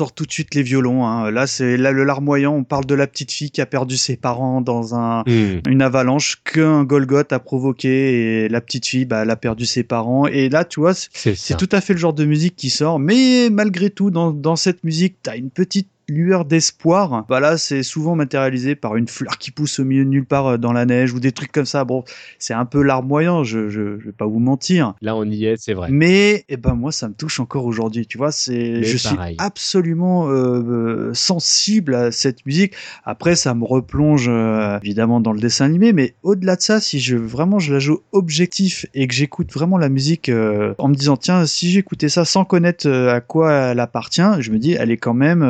sort tout de suite les violons. hein. Là, c'est là le larmoyant. On parle de la petite fille qui a perdu ses parents dans un, une avalanche qu'un Golgoth a provoqué et la petite fille, bah, elle a perdu ses parents. Et là, tu vois, c'est tout à fait le genre de musique qui sort. Mais malgré tout, dans, dans cette musique, t'as une petite lueur d'espoir. Bah là, c'est souvent matérialisé par une fleur qui pousse au milieu de nulle part euh, dans la neige ou des trucs comme ça. Bon, c'est un peu larmoyant, je, je, je vais pas vous mentir. Là, on y est, c'est vrai. Mais eh ben moi, ça me touche encore aujourd'hui. Tu vois, c'est je pareil. suis absolument euh, euh, sensible à cette musique. Après, ça me replonge euh, évidemment dans le dessin animé, mais au-delà de ça, si je vraiment je la joue objectif et que j'écoute vraiment la musique euh, en me disant tiens, si j'écoutais ça sans connaître à quoi elle appartient, je me dis elle est quand même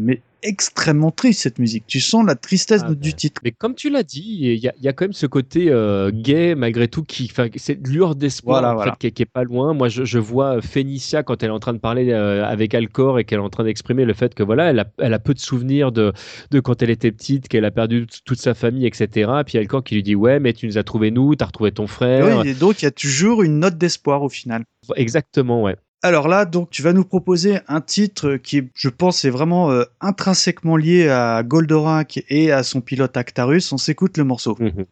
mais extrêmement triste cette musique. Tu sens la tristesse Ah, du ben. titre. Mais comme tu l'as dit, il y, a- il y a quand même ce côté euh, gay malgré tout qui, cette lueur d'espoir Voilà, en voilà. fait, qui, est- qui est pas loin. Moi, je, je vois Phénicia quand elle est en train de parler euh, avec Alcor et qu'elle est en train d'exprimer le fait que voilà, elle a, elle a peu de souvenirs de, de quand elle était petite, qu'elle a perdu toute sa famille, etc. Puis Alcor qui lui dit ouais, mais tu nous as trouvé nous, t'as retrouvé ton frère. Oui, et donc il y a toujours une note d'espoir au final. Exactement, ouais. Alors là, donc, tu vas nous proposer un titre qui, je pense, est vraiment euh, intrinsèquement lié à Goldorak et à son pilote Actarus. On s'écoute le morceau. Mhm.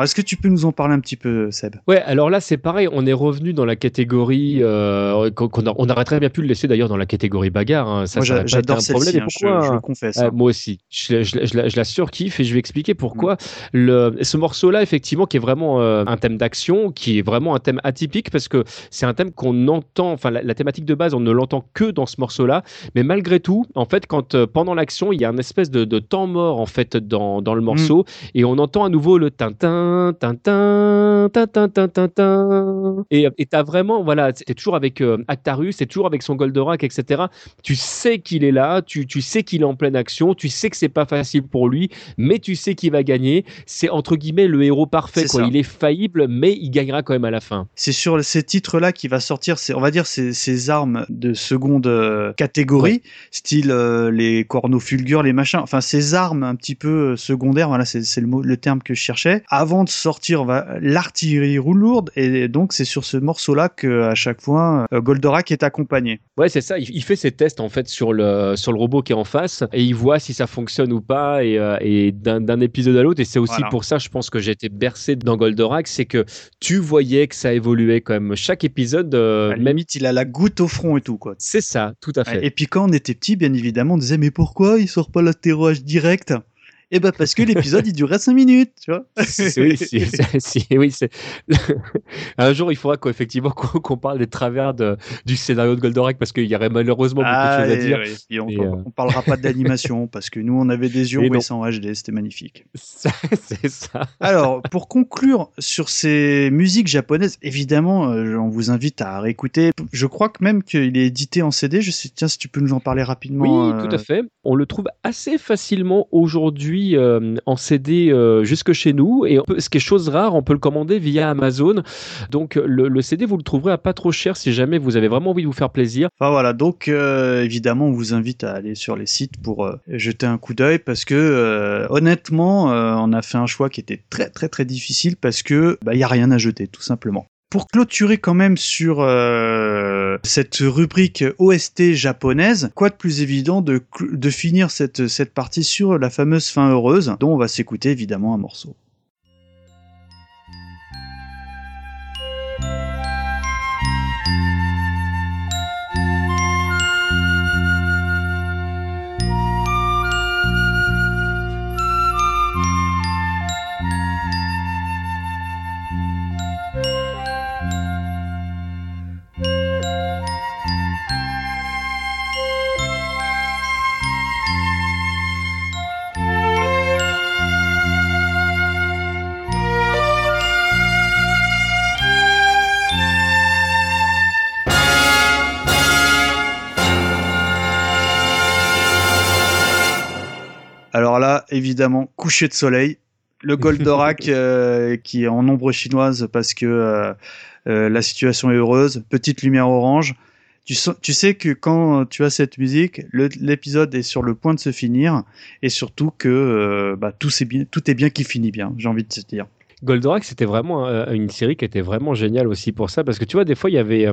Alors, est-ce que tu peux nous en parler un petit peu, Seb? Ouais, alors là c'est pareil, on est revenu dans la catégorie euh, qu'on qu'on a- on aurait très bien pu le laisser d'ailleurs dans la catégorie bagarre. hein, Ça, Moi, j'adore celle-ci, hein, je, pourquoi je le confesse. Euh, hein. moi aussi, je, je- je la- surkiffe et je vais expliquer pourquoi. Mm. Le, ce morceau-là, effectivement, qui est vraiment euh, un thème d'action, qui est vraiment un thème atypique parce que c'est un thème qu'on entend, enfin la, la thématique de base, on ne l'entend que dans ce morceau-là, mais malgré tout, en fait, quand euh, pendant l'action, il y a un espèce de, de temps mort en fait dans, dans le morceau et on entend à nouveau le tintin, Et et t'as vraiment, voilà, c'est toujours avec euh, Actarus, c'est toujours avec son Goldorak, etc. Tu sais qu'il est là, tu, tu sais qu'il est en pleine action, tu sais que c'est pas facile pour lui, mais tu sais qu'il va gagner. C'est entre guillemets le héros parfait. Quoi. Il est faillible, mais il gagnera quand même à la fin. C'est sur ces titres-là qui va sortir, on va dire, ces, ces armes de seconde euh, catégorie, style euh, les corneaux fulgures, les machins, enfin ces armes un petit peu euh, secondaires, voilà, c'est, c'est le, mot, le terme que je cherchais. Avant de sortir, l'artillerie roule lourde, et donc c'est sur ce morceau-là que à chaque fois euh, Goldorak est accompagné. Ouais, c'est ça. Il, fait ses tests en fait sur le sur le robot qui est en face et il voit si ça fonctionne ou pas et, euh, et d'un épisode à l'autre. Et c'est aussi Voilà. pour ça, je pense que j'ai été bercé dans Goldorak, c'est que tu voyais que ça évoluait quand même. Chaque épisode, euh, À même limite, il a la goutte au front et tout, quoi. c'est ça, tout à fait. Et puis quand on était petit, bien évidemment, on disait mais pourquoi il sort pas l'astéroïde direct? Eh ben parce que l'épisode il durait 5 minutes, tu vois. C'est- oui, c'est- si- oui, c'est- un jour il faudra qu'effectivement qu'on qu'on parle des travers de, du scénario de Goldorak parce qu'il y aurait malheureusement beaucoup de choses à dire. et on, Et, euh, on parlera pas d'animation parce que nous on avait des yeux Et en HD, c'était magnifique. C'est ça. Alors pour conclure sur ces musiques japonaises, évidemment, euh, on vous invite à réécouter. Je crois que même qu'il est édité en CD. Je sais, tiens, si tu peux nous en parler rapidement. Oui, euh, tout à fait. On le trouve assez facilement aujourd'hui euh, en CD euh, jusque chez nous. Et ce qui est chose rare, on peut le commander via Amazon. Donc le, CD, vous le trouverez à pas trop cher si jamais vous avez vraiment envie de vous faire plaisir. Enfin voilà, donc euh, évidemment on vous invite à aller sur les sites pour euh, jeter un coup d'œil parce que euh, honnêtement on a fait un choix qui était très très très difficile parce que bah y a rien à jeter tout simplement. Pour clôturer quand même sur euh, cette rubrique OST japonaise, quoi de plus évident de, de finir cette, cette partie sur la fameuse fin heureuse dont on va s'écouter évidemment un morceau. Évidemment, coucher de soleil, le Goldorak euh, qui est en ombre chinoise parce que euh, euh, la situation est heureuse, petite lumière orange. Tu, tu sais que quand tu as cette musique, l'épisode est sur le point de se finir et surtout que bah, tout, c'est bien, tout est bien qui finit bien, j'ai envie de te dire. Goldorak, c'était vraiment une série qui était vraiment géniale aussi pour ça, parce que tu vois, des fois, il y avait,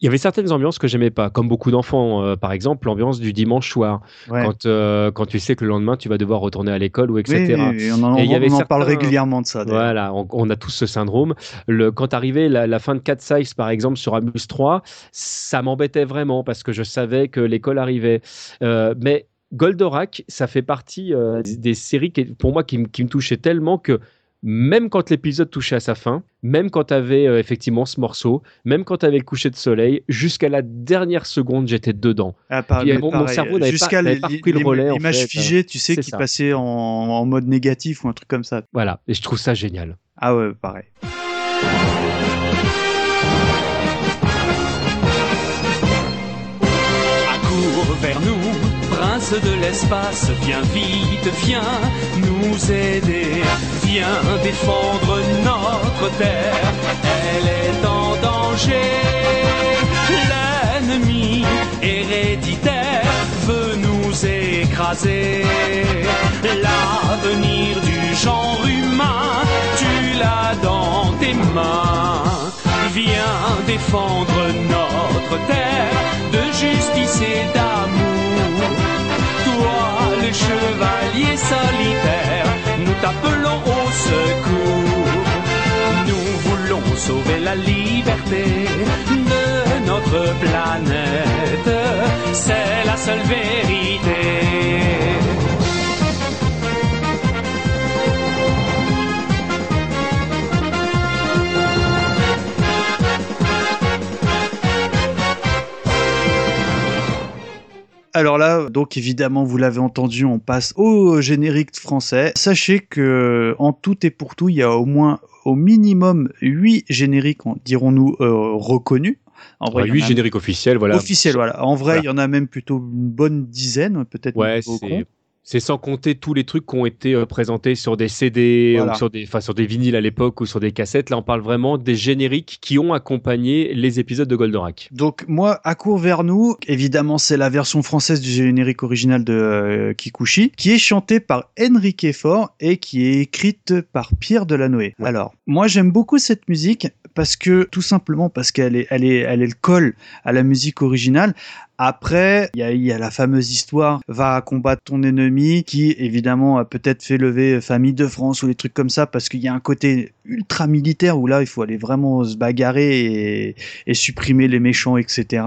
il y avait certaines ambiances que j'aimais pas, comme beaucoup d'enfants, euh, par exemple, l'ambiance du dimanche soir, Ouais. quand, euh, quand tu sais que le lendemain, tu vas devoir retourner à l'école ou etc. Oui, on en, Et il y on avait en parle régulièrement de ça. Voilà, on, on a tous ce syndrome. Le, quand arrivait la, la fin de 4 Size, par exemple, sur Amuse 3, ça m'embêtait vraiment parce que je savais que l'école arrivait. Euh, mais Goldorak, ça fait partie des, séries qui, pour moi qui, qui me touchaient tellement que même quand l'épisode touchait à sa fin, même quand tu avais effectivement ce morceau, même quand tu avais le coucher de soleil, jusqu'à la dernière seconde, j'étais dedans. Ah, par- Puis, mais mon- cerveau n'avait pas- repris le relais, en l'image fait. figée, tu sais, qui ça. passait en, en mode négatif ou un truc comme ça. Voilà, et je trouve ça génial. Ah ouais, pareil. De l'espace, viens vite, viens nous aider, viens défendre notre terre, elle est en danger. L'ennemi héréditaire veut nous écraser, l'avenir du genre humain, tu l'as dans tes mains. Viens défendre notre terre de justice et d'amour. Toi, le chevalier solitaire, nous t'appelons au secours. Nous voulons sauver la liberté de notre planète. C'est la seule vérité. Alors là, donc évidemment, vous l'avez entendu, on passe au générique français. Sachez que en tout et pour tout, il y a au moins au minimum 8 génériques, dirons-nous, euh, reconnus. En vrai, il y en 8 a- génériques officiels, voilà. officiels, voilà. En vrai, Voilà. il y en a même plutôt une bonne dizaine, peut-être. Ouais, c'est. C'est sans compter tous les trucs qui ont été euh, présentés sur des CD Voilà. ou sur des, enfin, sur des vinyles à l'époque ou sur des cassettes. Là, on parle vraiment des génériques qui ont accompagné les épisodes de Goldorak. Donc moi, à court vers nous, évidemment, c'est la version française du générique original de euh, Kikuchi, qui est chantée par Enrique Faure et qui est écrite par Pierre Delanoë. Ouais. Alors, moi, j'aime beaucoup cette musique parce que tout simplement parce qu'elle est, elle est, elle est le colle à la musique originale. Après, il y a, la fameuse histoire va combattre ton ennemi qui évidemment a peut-être fait lever famille de France ou des trucs comme ça parce qu'il y a un côté ultra militaire où là il faut aller vraiment se bagarrer et, supprimer les méchants etc.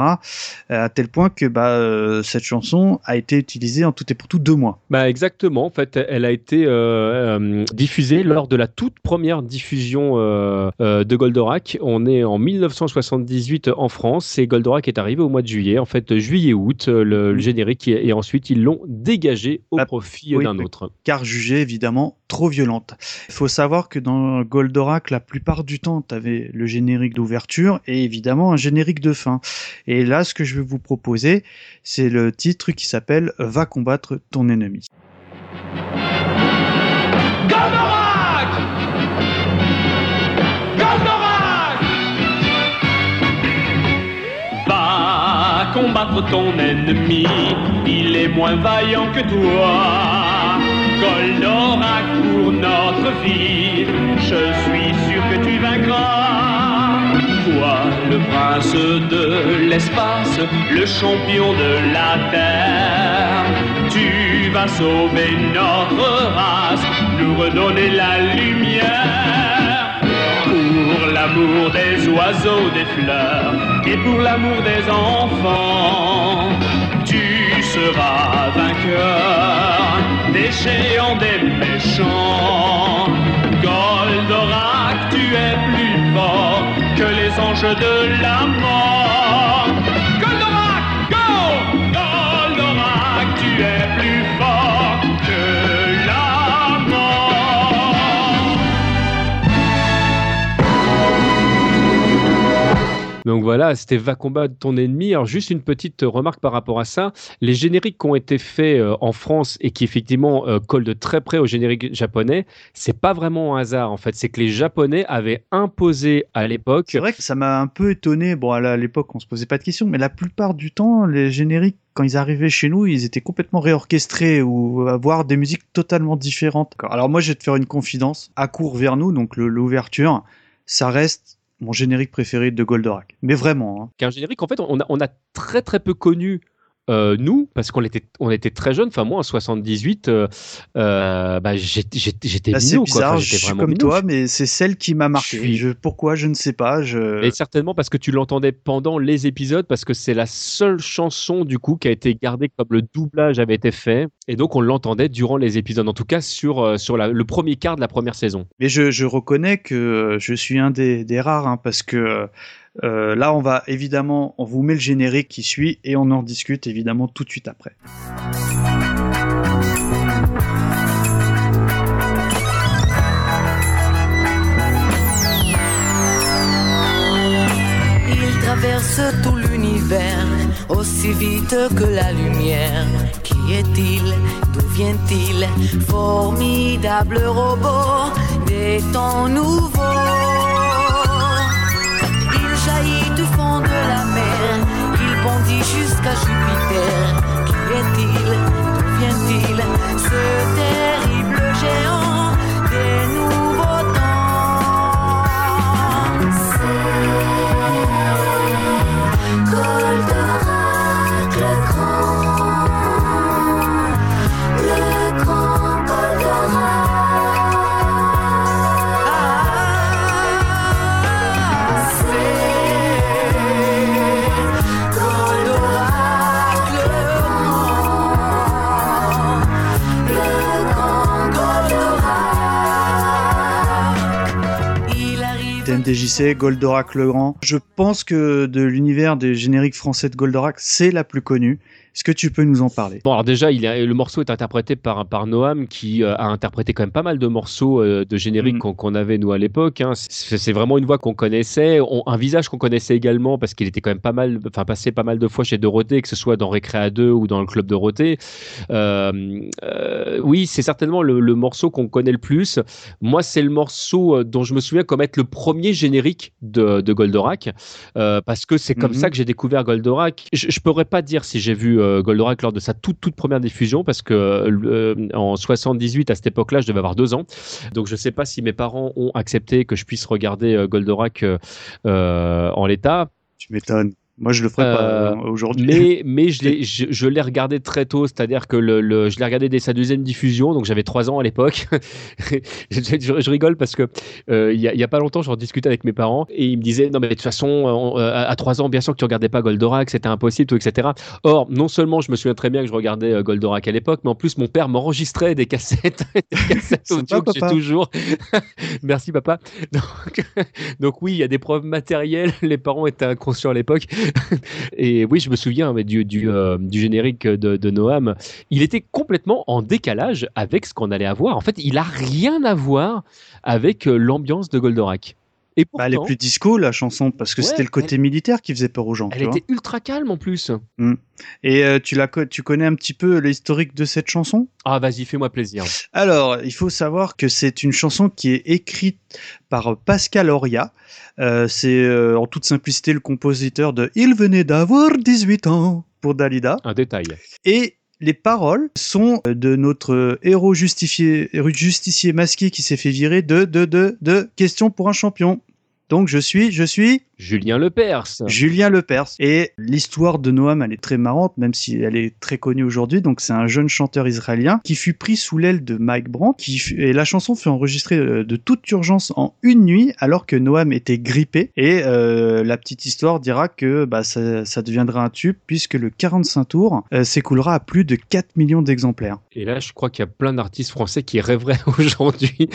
Euh, à tel point que bah euh, cette chanson a été utilisée en tout et pour tout deux mois. Bah exactement. En fait, elle a été euh, euh, diffusée lors de la toute première diffusion euh, euh, de Goldorak. On est en 1978 en France et Goldorak est arrivé au mois de juillet. En fait, juillet-août, euh, le, le générique et, et ensuite ils l'ont dégagé au Bah, profit oui, d'un autre. car jugée évidemment trop violente. Il faut savoir que dans Goldorak, la plupart du temps, tu avais le générique d'ouverture et évidemment un générique de fin. Et là, ce que je vais vous proposer, c'est le titre qui s'appelle Va combattre ton ennemi. Combattre ton ennemi, il est moins vaillant que toi. Goldorak pour notre vie, je suis sûr que tu vaincras. Toi, le prince de l'espace, le champion de la terre, tu vas sauver notre race, nous redonner la lumière. L'amour des oiseaux, des fleurs, et pour l'amour des enfants, tu seras vainqueur des géants, des méchants. Goldorak, tu es plus fort que les anges de la mort. Donc voilà, c'était Va combattre ton ennemi. Alors juste une petite remarque par rapport à ça. Les génériques qui ont été faits euh, en France et qui effectivement euh, collent de très près au générique japonais, c'est pas vraiment un hasard en fait. C'est que les Japonais avaient imposé à l'époque. C'est vrai que ça m'a un peu étonné. Bon, à l'époque, on se posait pas de questions, mais la plupart du temps, les génériques, quand ils arrivaient chez nous, ils étaient complètement réorchestrés ou avoir des musiques totalement différentes. Alors moi, je vais te faire une confidence. À court vers nous, donc l'ouverture, ça reste mon générique préféré de Goldorak. Mais vraiment. hein. qu'un générique, en fait, on a, on a très très peu connu. Euh, nous, parce qu'on était, on était très jeunes, enfin moi en 78, euh, euh, bah, j'étais minot, quoi. bizarre, Enfin, je suis comme minot. toi, mais c'est celle qui m'a marqué. suis- Je, pourquoi, je ne sais pas. Je... Et certainement parce que tu l'entendais pendant les épisodes, parce que c'est la seule chanson du coup qui a été gardée comme le doublage avait été fait, et donc on l'entendait durant les épisodes, en tout cas sur, euh, sur la- le premier quart de la première saison. Mais je, je reconnais que je suis un des, des rares, hein, parce que euh, là, on va évidemment, on vous met le générique qui suit et on en discute évidemment tout de suite après. Il traverse tout l'univers aussi vite que la lumière. Qui est-il? D'où vient-il? Formidable robot des temps nouveaux. Jusqu'à Jupiter. Qui est-il? D'où vient-il? Ce terrible géant Goldorak le Grand. Je pense que de l'univers des génériques français de Goldorak, c'est la plus connue. Est-ce que tu peux nous en parler? Bon, alors déjà, il a- le morceau est interprété par, par Noam, qui euh, a interprété quand même pas mal de morceaux euh, de génériques Mm. qu'on avait nous à l'époque. hein. C'est vraiment une voix qu'on connaissait, on- un visage qu'on connaissait également, parce qu'il était quand même pas mal, enfin passé pas mal de fois chez Dorothée, que ce soit dans Récréa 2 ou dans le club Dorothée. Euh, oui, c'est certainement le, le morceau qu'on connaît le plus. Moi, c'est le morceau dont je me souviens comme être le premier générique de, de Goldorak, parce que c'est comme Mhm. ça que j'ai découvert Goldorak. Je, je pourrais pas dire si j'ai vu Goldorak lors de sa toute toute première diffusion, parce que euh, en 78 à cette époque-là, je devais avoir deux ans, donc je sais pas si mes parents ont accepté que je puisse regarder euh, Goldorak euh, euh, en l'état. Tu m'étonnes. Moi, je le ferai pas Euh, euh, aujourd'hui. Mais, mais je l'ai, je, je l'ai regardé très tôt, c'est-à-dire que le, le- je l'ai regardé dès sa deuxième diffusion, donc j'avais trois ans à l'époque. je, rigole parce que euh, il y, a, il y a pas longtemps, j'en discutais avec mes parents et ils me disaient non mais de toute façon, on- euh, à trois ans, bien sûr que tu regardais pas Goldorak, c'était impossible, tout, etc. Or, non seulement je me souviens très bien que je regardais euh, Goldorak à l'époque, mais en plus mon père m'enregistrait des cassettes, des cassettes audio que j'ai toujours. Merci papa. Donc, donc oui, il y a des preuves matérielles. Les parents étaient inconscients à l'époque. Et oui, je me souviens euh, du générique de, de Noam. Il était complètement en décalage avec ce qu'on allait avoir. En fait, il a rien à voir avec euh, l'ambiance de Goldorak. Et Bah, elle est plus disco la chanson parce que Ouais, c'était le côté militaire qui faisait peur aux gens. elle tu vois. était ultra calme en plus. Et euh, tu la tu connais un petit peu l'historique de cette chanson? Ah, vas-y, fais-moi plaisir. Alors, il faut savoir que c'est une chanson qui est écrite par Pascal Auria. Euh, c'est euh, en toute simplicité le compositeur de Il venait d'avoir 18 ans pour Dalida. Un détail. Et les paroles sont de notre héros justifié, justicier masqué qui s'est fait virer de, de, de, de Question pour un champion. Donc je suis, je suis Julien Lepers. Julien Lepers. Et l'histoire de Noam, elle est très marrante, même si elle est très connue aujourd'hui. Donc, c'est un jeune chanteur israélien qui fut pris sous l'aile de Mike Brandt. Qui fut- et la chanson fut enregistrée euh, de toute urgence en une nuit, alors que Noam était grippé. Et euh, la petite histoire dira que bah, ça, ça deviendra un tube, puisque le 45 tours euh, s'écoulera à plus de 4 millions d'exemplaires. Et là, je crois qu'il y a plein d'artistes français qui rêveraient aujourd'hui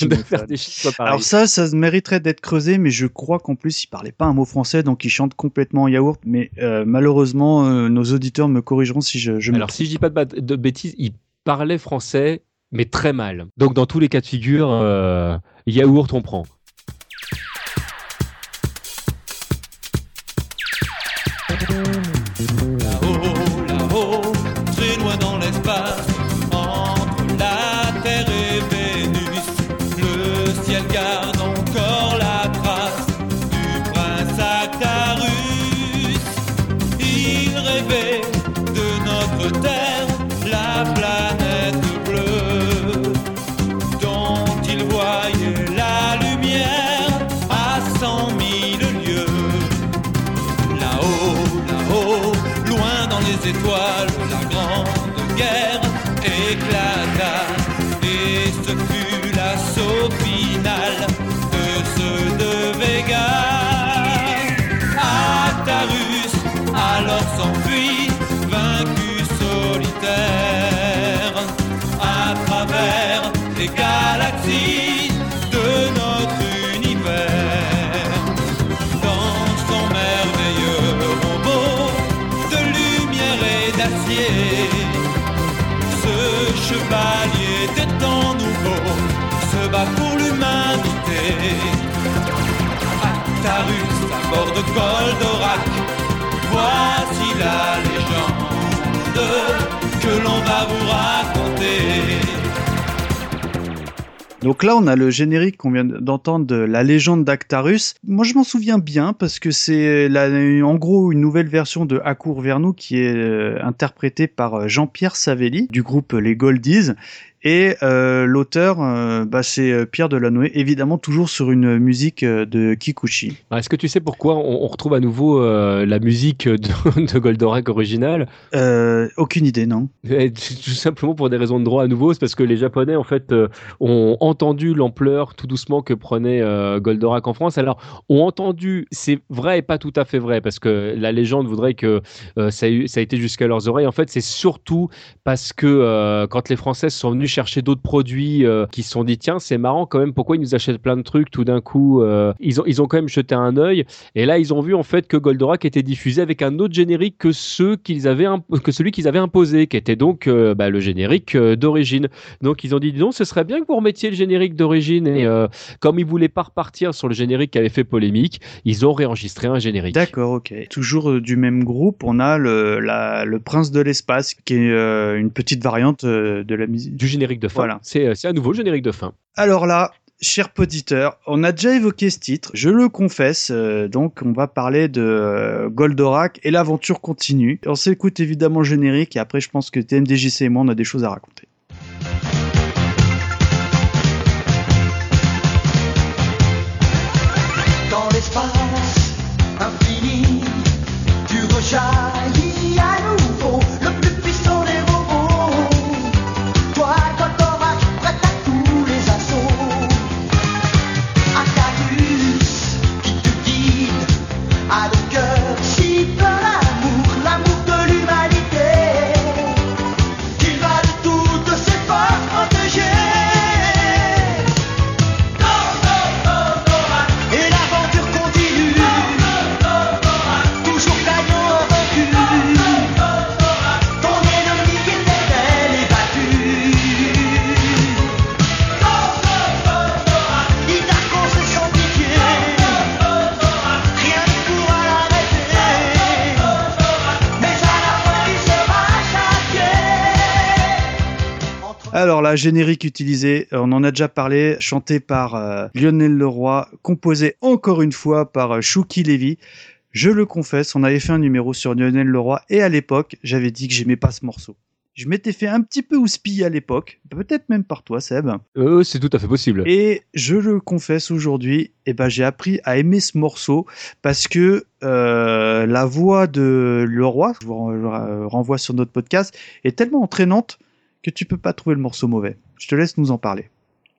de faire des chiffres pareils. Alors ça, ça mériterait d'être creusé, mais je crois qu'en plus, il parlait pas un mot français, donc il chante complètement en yaourt. Mais euh, malheureusement, euh, nos auditeurs me corrigeront si je, je me Alors, si je dis pas de, de bêtises, il parlait français, mais très mal. Donc, dans tous les cas de figure, euh, yaourt, on prend. Que. Donc là, on a le générique qu'on vient d'entendre de la légende d'Actarus. Moi, je m'en souviens bien parce que c'est en gros une nouvelle version de Accourt vers nous qui est euh, interprétée par euh, Jean-Pierre Savelli du groupe Les Goldies. Et euh, l'auteur, euh, bah, c'est euh, Pierre Delanoë, évidemment toujours sur une musique de Kikuchi. Est-ce que tu sais pourquoi on, on retrouve à nouveau euh, la musique de, de Goldorak originale? Aucune idée, non Et Tout simplement pour des raisons de droit à nouveau, c'est parce que les Japonais en fait ont entendu l'ampleur tout doucement que prenait Goldorak en France. Alors ont entendu, c'est vrai et pas tout à fait vrai, parce que la légende voudrait que ça, ça a été jusqu'à leurs oreilles. En fait, c'est surtout parce que quand les Français sont venus chercher d'autres produits euh, qui se sont dit tiens c'est marrant quand même pourquoi ils nous achètent plein de trucs tout d'un coup euh, ils ont ils ont quand même jeté un œil et là ils ont vu en fait que Goldorak était diffusé avec un autre générique que ceux qu'ils avaient que celui qu'ils avaient imposé qui était donc euh, bah, le générique d'origine donc ils ont dit non ce serait bien que vous remettiez le générique d'origine et comme ils voulaient pas repartir sur le générique qui avait fait polémique ils ont réenregistré un générique D'accord, ok. Toujours du même groupe, on a le, le Prince de l'espace, qui est une petite variante de la musique. Générique de fin Voilà. c'est euh, à nouveau le générique de fin Alors là, cher poditeur, on a déjà évoqué ce titre, je le confesse, euh, donc on va parler de euh, Goldorak et l'aventure continue. On s'écoute évidemment le générique et après je pense que TMDJC et moi on a des choses à raconter. Alors là, générique utilisé, euh, on en a déjà parlé, chanté par euh, Lionel Leroy, composé encore une fois par euh, Chouki Levy. Je le confesse, on avait fait un numéro sur Lionel Leroy et à l'époque, j'avais dit que j'aimais pas ce morceau. Je m'étais fait un petit peu houspiller à l'époque, peut-être même par toi Seb. Euh, c'est tout à fait possible. Et je le confesse aujourd'hui, eh ben, j'ai appris à aimer ce morceau parce que euh, la voix de Leroy, je vous renvoie sur notre podcast, est tellement entraînante que tu peux pas trouver le morceau mauvais. Je te laisse nous en parler.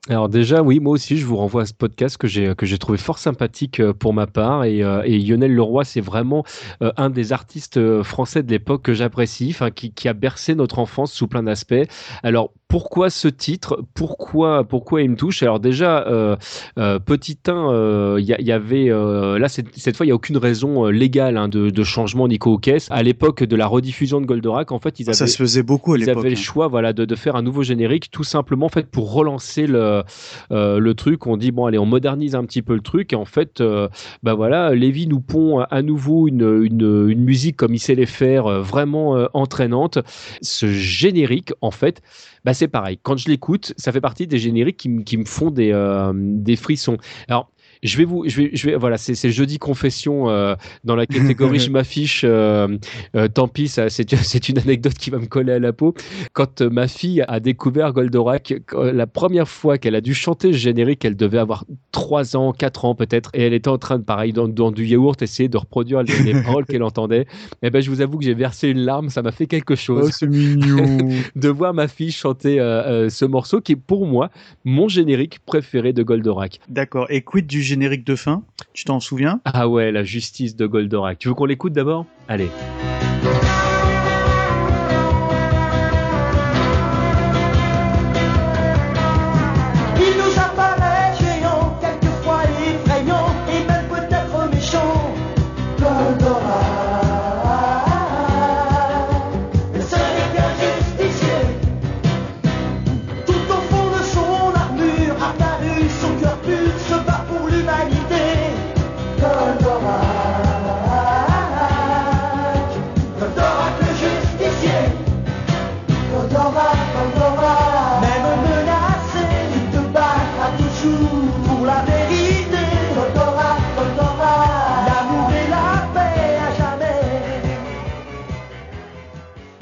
Alors déjà, oui, moi aussi, je vous renvoie à ce podcast que j'ai que j'ai trouvé fort sympathique euh, pour ma part. Et, euh, et Lionel Leroy, c'est vraiment euh, un des artistes français de l'époque que j'apprécie, qui, qui a bercé notre enfance sous plein d'aspects. Alors pourquoi ce titre Pourquoi pourquoi il me touche? Alors déjà, euh, euh, petit 1, il y, il y avait euh, là cette, fois, il y a aucune raison euh, légale hein, de, de changement Nico Caisse. À l'époque de la rediffusion de Goldorak, en fait, ils avaient Ça se faisait beaucoup à ils avaient le hein. choix voilà de, de faire un nouveau générique tout simplement en fait pour relancer le euh, le truc on dit bon allez on modernise un petit peu le truc et en fait euh, bah voilà Lévy nous pond à nouveau une, une, une musique comme il sait les faire euh, vraiment euh, entraînante ce générique en fait bah c'est pareil. Quand je l'écoute ça fait partie des génériques qui, me- font des, euh, des frissons. Alors je vais vous, je vais, je vais, voilà, c'est jeudi confession euh, dans la catégorie je m'affiche. euh, euh, tant pis, c'est une anecdote qui va me coller à la peau. Quand ma fille a découvert Goldorak, la première fois qu'elle a dû chanter ce générique, elle devait avoir 3 ans, 4 ans peut-être, et elle était en train de, pareil, dans, dans du yaourt, essayer de reproduire les, les paroles qu'elle entendait. Et ben, je vous avoue que j'ai versé une larme, ça m'a fait quelque chose Oh, c'est mignon. de voir ma fille chanter euh, ce morceau qui est pour moi mon générique préféré de Goldorak. D'accord. Et quid du générique de fin Tu t'en souviens? Ah ouais, la justice de Goldorak. Tu veux qu'on l'écoute d'abord? Allez.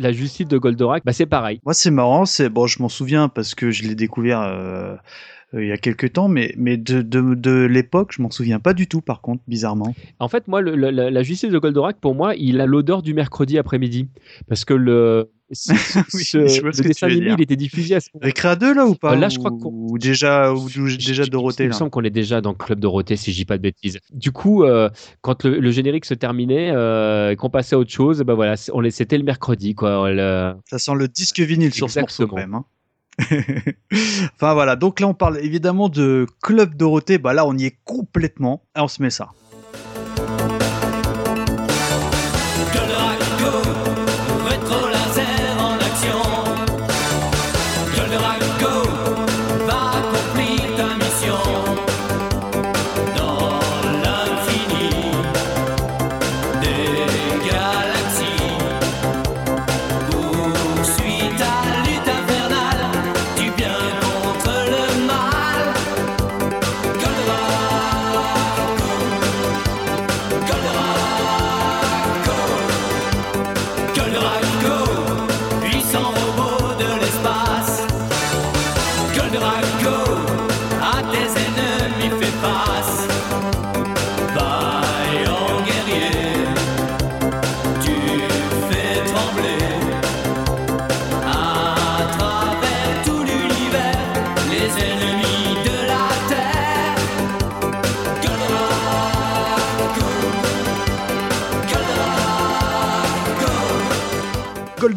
La justice de Goldorak, bah c'est pareil. Moi, c'est marrant. C'est bon, je m'en souviens parce que je l'ai découvert euh, euh, il y a quelques temps, mais mais de de, de l'époque, je m'en souviens pas du tout. Par contre, bizarrement. En fait, moi, le- le- la, la justice de Goldorak, pour moi, il a l'odeur du mercredi après-midi. Parce que le, ce, Oui, ce- je ce dessin animé, il était diffusé à ce moment Récréa 2 là ou pas Euh, là, je Ou- crois qu'on- ou déjà ou, ou déjà Dorothée Il me semble qu'on est déjà dans le club Dorothée, si je dis pas de bêtises. Du coup, euh, quand le, le générique se terminait, euh, et qu'on passait à autre chose, bah voilà, c'est- on les- c'était le mercredi, quoi. Le- Ça sent le disque vinyle sur ce morceau quand même. hein. enfin voilà, donc là on parle évidemment de Club Dorothée, bah là on y est complètement, et on se met ça.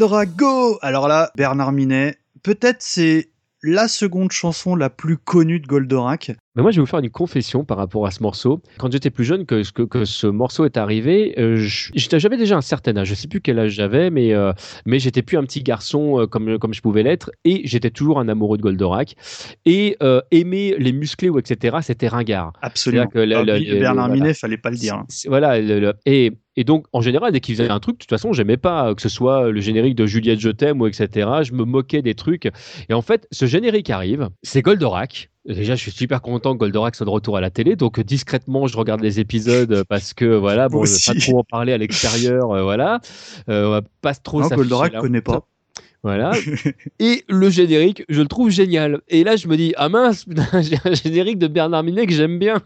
Go. Goldorak Go Alors là, Bernard Minet, peut-être c'est la seconde chanson la plus connue de Goldorak. Mais moi, je vais vous faire une confession par rapport à ce morceau. Quand j'étais plus jeune, que, que, que ce morceau est arrivé, euh, j'avais déjà un certain âge. Je sais plus quel âge j'avais, mais, euh, mais j'étais plus un petit garçon euh, comme, comme je pouvais l'être. Et j'étais toujours un amoureux de Goldorak. Et euh, aimer les musclés ou etc., c'était ringard. Absolument. Que le- le- le- Bernard voilà. Minet, fallait pas le dire. hein. Voilà. et, et donc, en général, dès qu'il faisait un truc, de toute façon, j'aimais pas, que ce soit le générique de Juliette Je t'aime ou etc. Je me moquais des trucs. Et en fait, ce générique arrive, c'est Goldorak. Déjà, je suis super content que Goldorak soit de retour à la télé. Donc, discrètement, je regarde les épisodes parce que, voilà, bon, je vais pas trop en parler à l'extérieur. euh, voilà. Euh, on va pas trop Non, Goldorak, la connaît pas. Voilà. Et le générique, je le trouve génial. Et là, je me dis, ah mince, j'ai un générique de Bernard Minet que j'aime bien.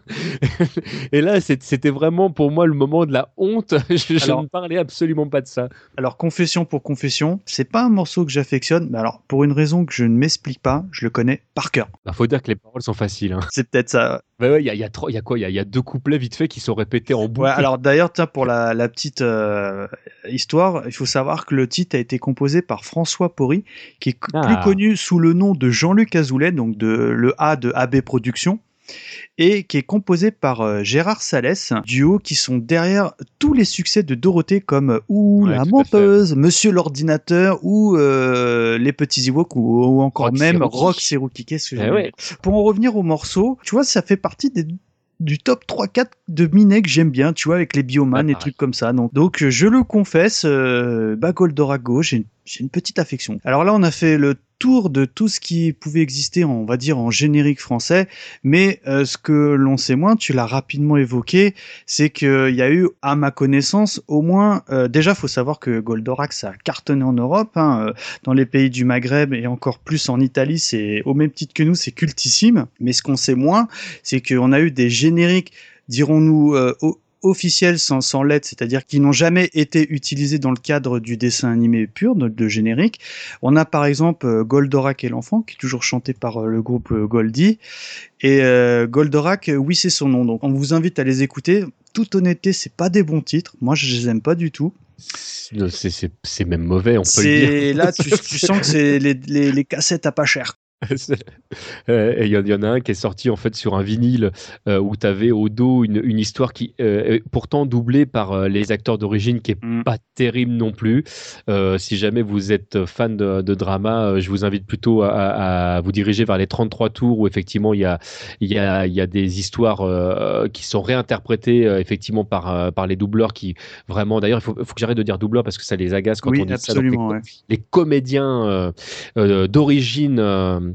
Et là, c'était vraiment pour moi le moment de la honte. Je, je Alors- ne parlais absolument pas de ça. Alors, confession pour confession, c'est pas un morceau que j'affectionne, mais alors, pour une raison que je ne m'explique pas, je le connais par cœur. Il faut dire que les paroles sont faciles. hein. C'est peut-être ça. Ouais, il y, a, y, a y a quoi? Il y a, il y a deux couplets vite fait qui sont répétés en boucle. Ouais, alors d'ailleurs, pour la, la petite euh, histoire, il faut savoir que le titre a été composé par François Porry, qui est Ah. plus connu sous le nom de Jean-Luc Azoulay, donc de le A de AB Productions, et qui est composé par euh, Gérard Salès, duo qui sont derrière tous les succès de Dorothée comme euh, Ouh, Ouais, la menteuse, Monsieur l'ordinateur ou euh, Les Petits Ewoks ou, ou encore Rock même. Rock que Eh ouais. Pour en revenir au morceau, tu vois, ça fait partie des du top 3-4 de Minet que j'aime bien, tu vois, avec les bioman Ouais, et pareil. trucs comme ça. Donc, donc je le confesse, euh, bah, j'ai une, j'ai une petite affection. Alors là, on a fait le tour de tout ce qui pouvait exister, on va dire, en générique français, mais euh, ce que l'on sait moins, tu l'as rapidement évoqué, c'est qu'il y a eu, à ma connaissance, au moins, euh, déjà, faut savoir que Goldorak, ça a cartonné en Europe, hein, euh, dans les pays du Maghreb et encore plus en Italie, c'est au même titre que nous, c'est cultissime. Mais ce qu'on sait moins, c'est qu'on a eu des génériques, dirons-nous, euh, officiels sans, sans lettres, c'est-à-dire qui n'ont jamais été utilisés dans le cadre du dessin animé pur, de, de générique. On a par exemple euh, Goldorak et l'enfant, qui est toujours chanté par euh, le groupe euh, Goldie. Et euh, Goldorak, oui, c'est son nom. Donc on vous invite à les écouter. Toute honnêteté, c'est pas des bons titres. Moi, je les aime pas du tout. C'est- même mauvais, on peut le dire. Là, tu, tu sens que c'est les, les, les cassettes à pas cher. Euh, Il y, en- a un qui est sorti en fait sur un vinyle euh, où tu avais au dos une, une histoire qui euh, est pourtant doublée par euh, les acteurs d'origine qui est Mm. pas terrible non plus. Si jamais vous êtes fan de, de drama, je vous invite plutôt à, vous diriger vers les 33 tours où effectivement il y a, y a, y a des histoires qui sont réinterprétées effectivement par, par les doubleurs qui vraiment d'ailleurs il faut, faut que j'arrête de dire doubleur parce que ça les agace quand oui, on dit ça. Donc, les absolument. ouais. les comédiens d'origine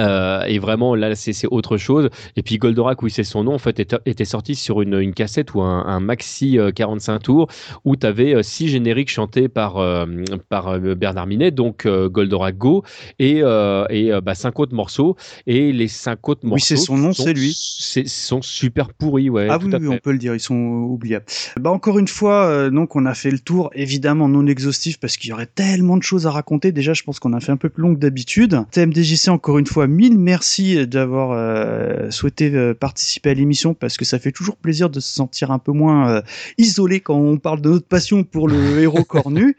euh, euh, et vraiment là c'est autre chose et puis Goldorak oui c'est son nom en fait était, était sorti sur une, une cassette ou un, un maxi euh, 45 tours où tu avais six génériques chantés par euh, par euh, Bernard Minet donc euh, Goldorak Go et euh, et euh, bah, cinq autres morceaux et les cinq autres morceaux Oui, c'est son nom, c'est lui. c'est- sont super pourris ouais ah tout oui, à oui, fait. on peut le dire, ils sont oubliables. Bah encore une fois, euh, donc on a fait le tour, évidemment non exhaustif parce qu'il y aurait tellement de choses à raconter. Déjà, je pense qu'on a fait un peu plus long que d'habitude. TMDJC, encore une fois, mille merci d'avoir euh, souhaité euh, participer à l'émission parce que ça fait toujours plaisir de se sentir un peu moins euh, isolé quand on parle de notre passion pour le héros cornu.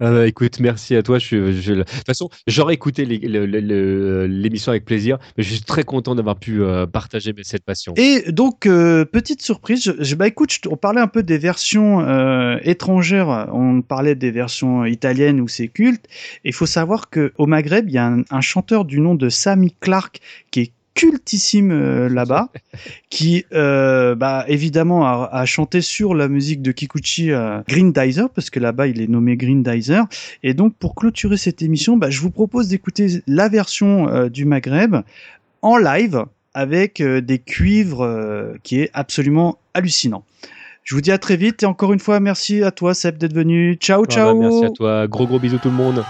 Ah bah, écoute, merci à toi. Je, suis- je- de toute façon, j'aurais écouté l'émission avec plaisir, mais je suis très content d'avoir pu euh, partager cette passion. Et donc, petite surprise, je, bah écoute, on parlait un peu des versions étrangères, on parlait des versions italiennes où c'est culte. Il faut savoir que au Maghreb, il y a un, un chanteur du nom de Clark qui est cultissime euh, là-bas, qui euh, bah, évidemment a, a chanté sur la musique de Kikuchi euh, Grindizer, parce que là-bas il est nommé Grindizer. Et donc pour clôturer cette émission, bah, je vous propose d'écouter la version euh, du Maghreb en live avec des cuivres qui est absolument hallucinant. Je vous dis à très vite et encore une fois merci à toi Seb d'être venu. Ciao Ah bah, ciao. merci à toi. Gros gros bisous tout le monde.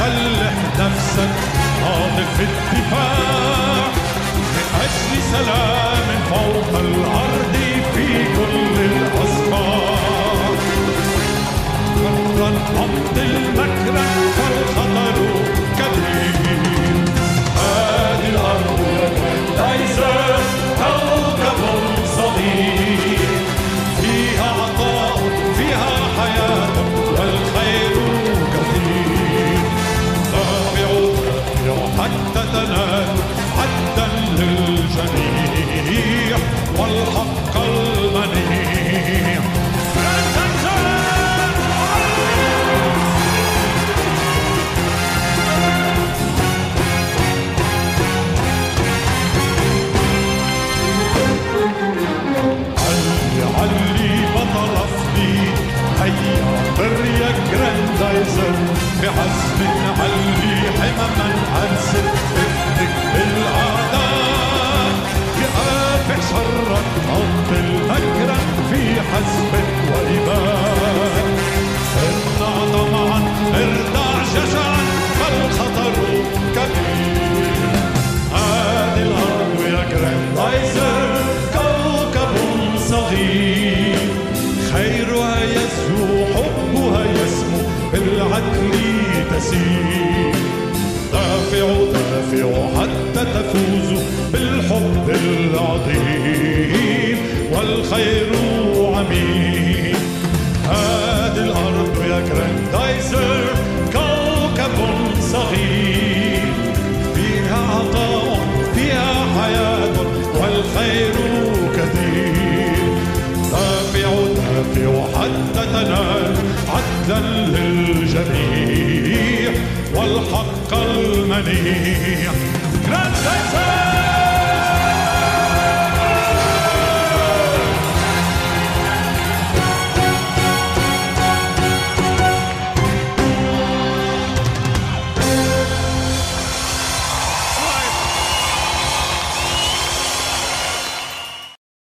سلح نفسك ناضل في الدفاع. من أجل سلام فوق الأرض في كل الأصفار مكرا امضي مكرا تنال عدلا للجميع والحق المنيع. علي بطل أصلي هيا طر يا جراندايزر بعزم علي حمما عن شرك عطل مكرا في حزب وإباء ارضع طمعا ارضع شجعا فالخطر كبير. هذه الأرض يا جراندايزر كوكب صغير. خيرها يزهو حبها يسمو بالعدل تسير. دافعوا دافعوا حتى تفوزوا بالحب العظيم والخير عميم. هذه الأرض يا جراندايزر كوكب صغير. فيها عطاء فيها حياة والخير كثير. دافعوا دافعوا حتى تنال عدلا للجميع. والحق harmony.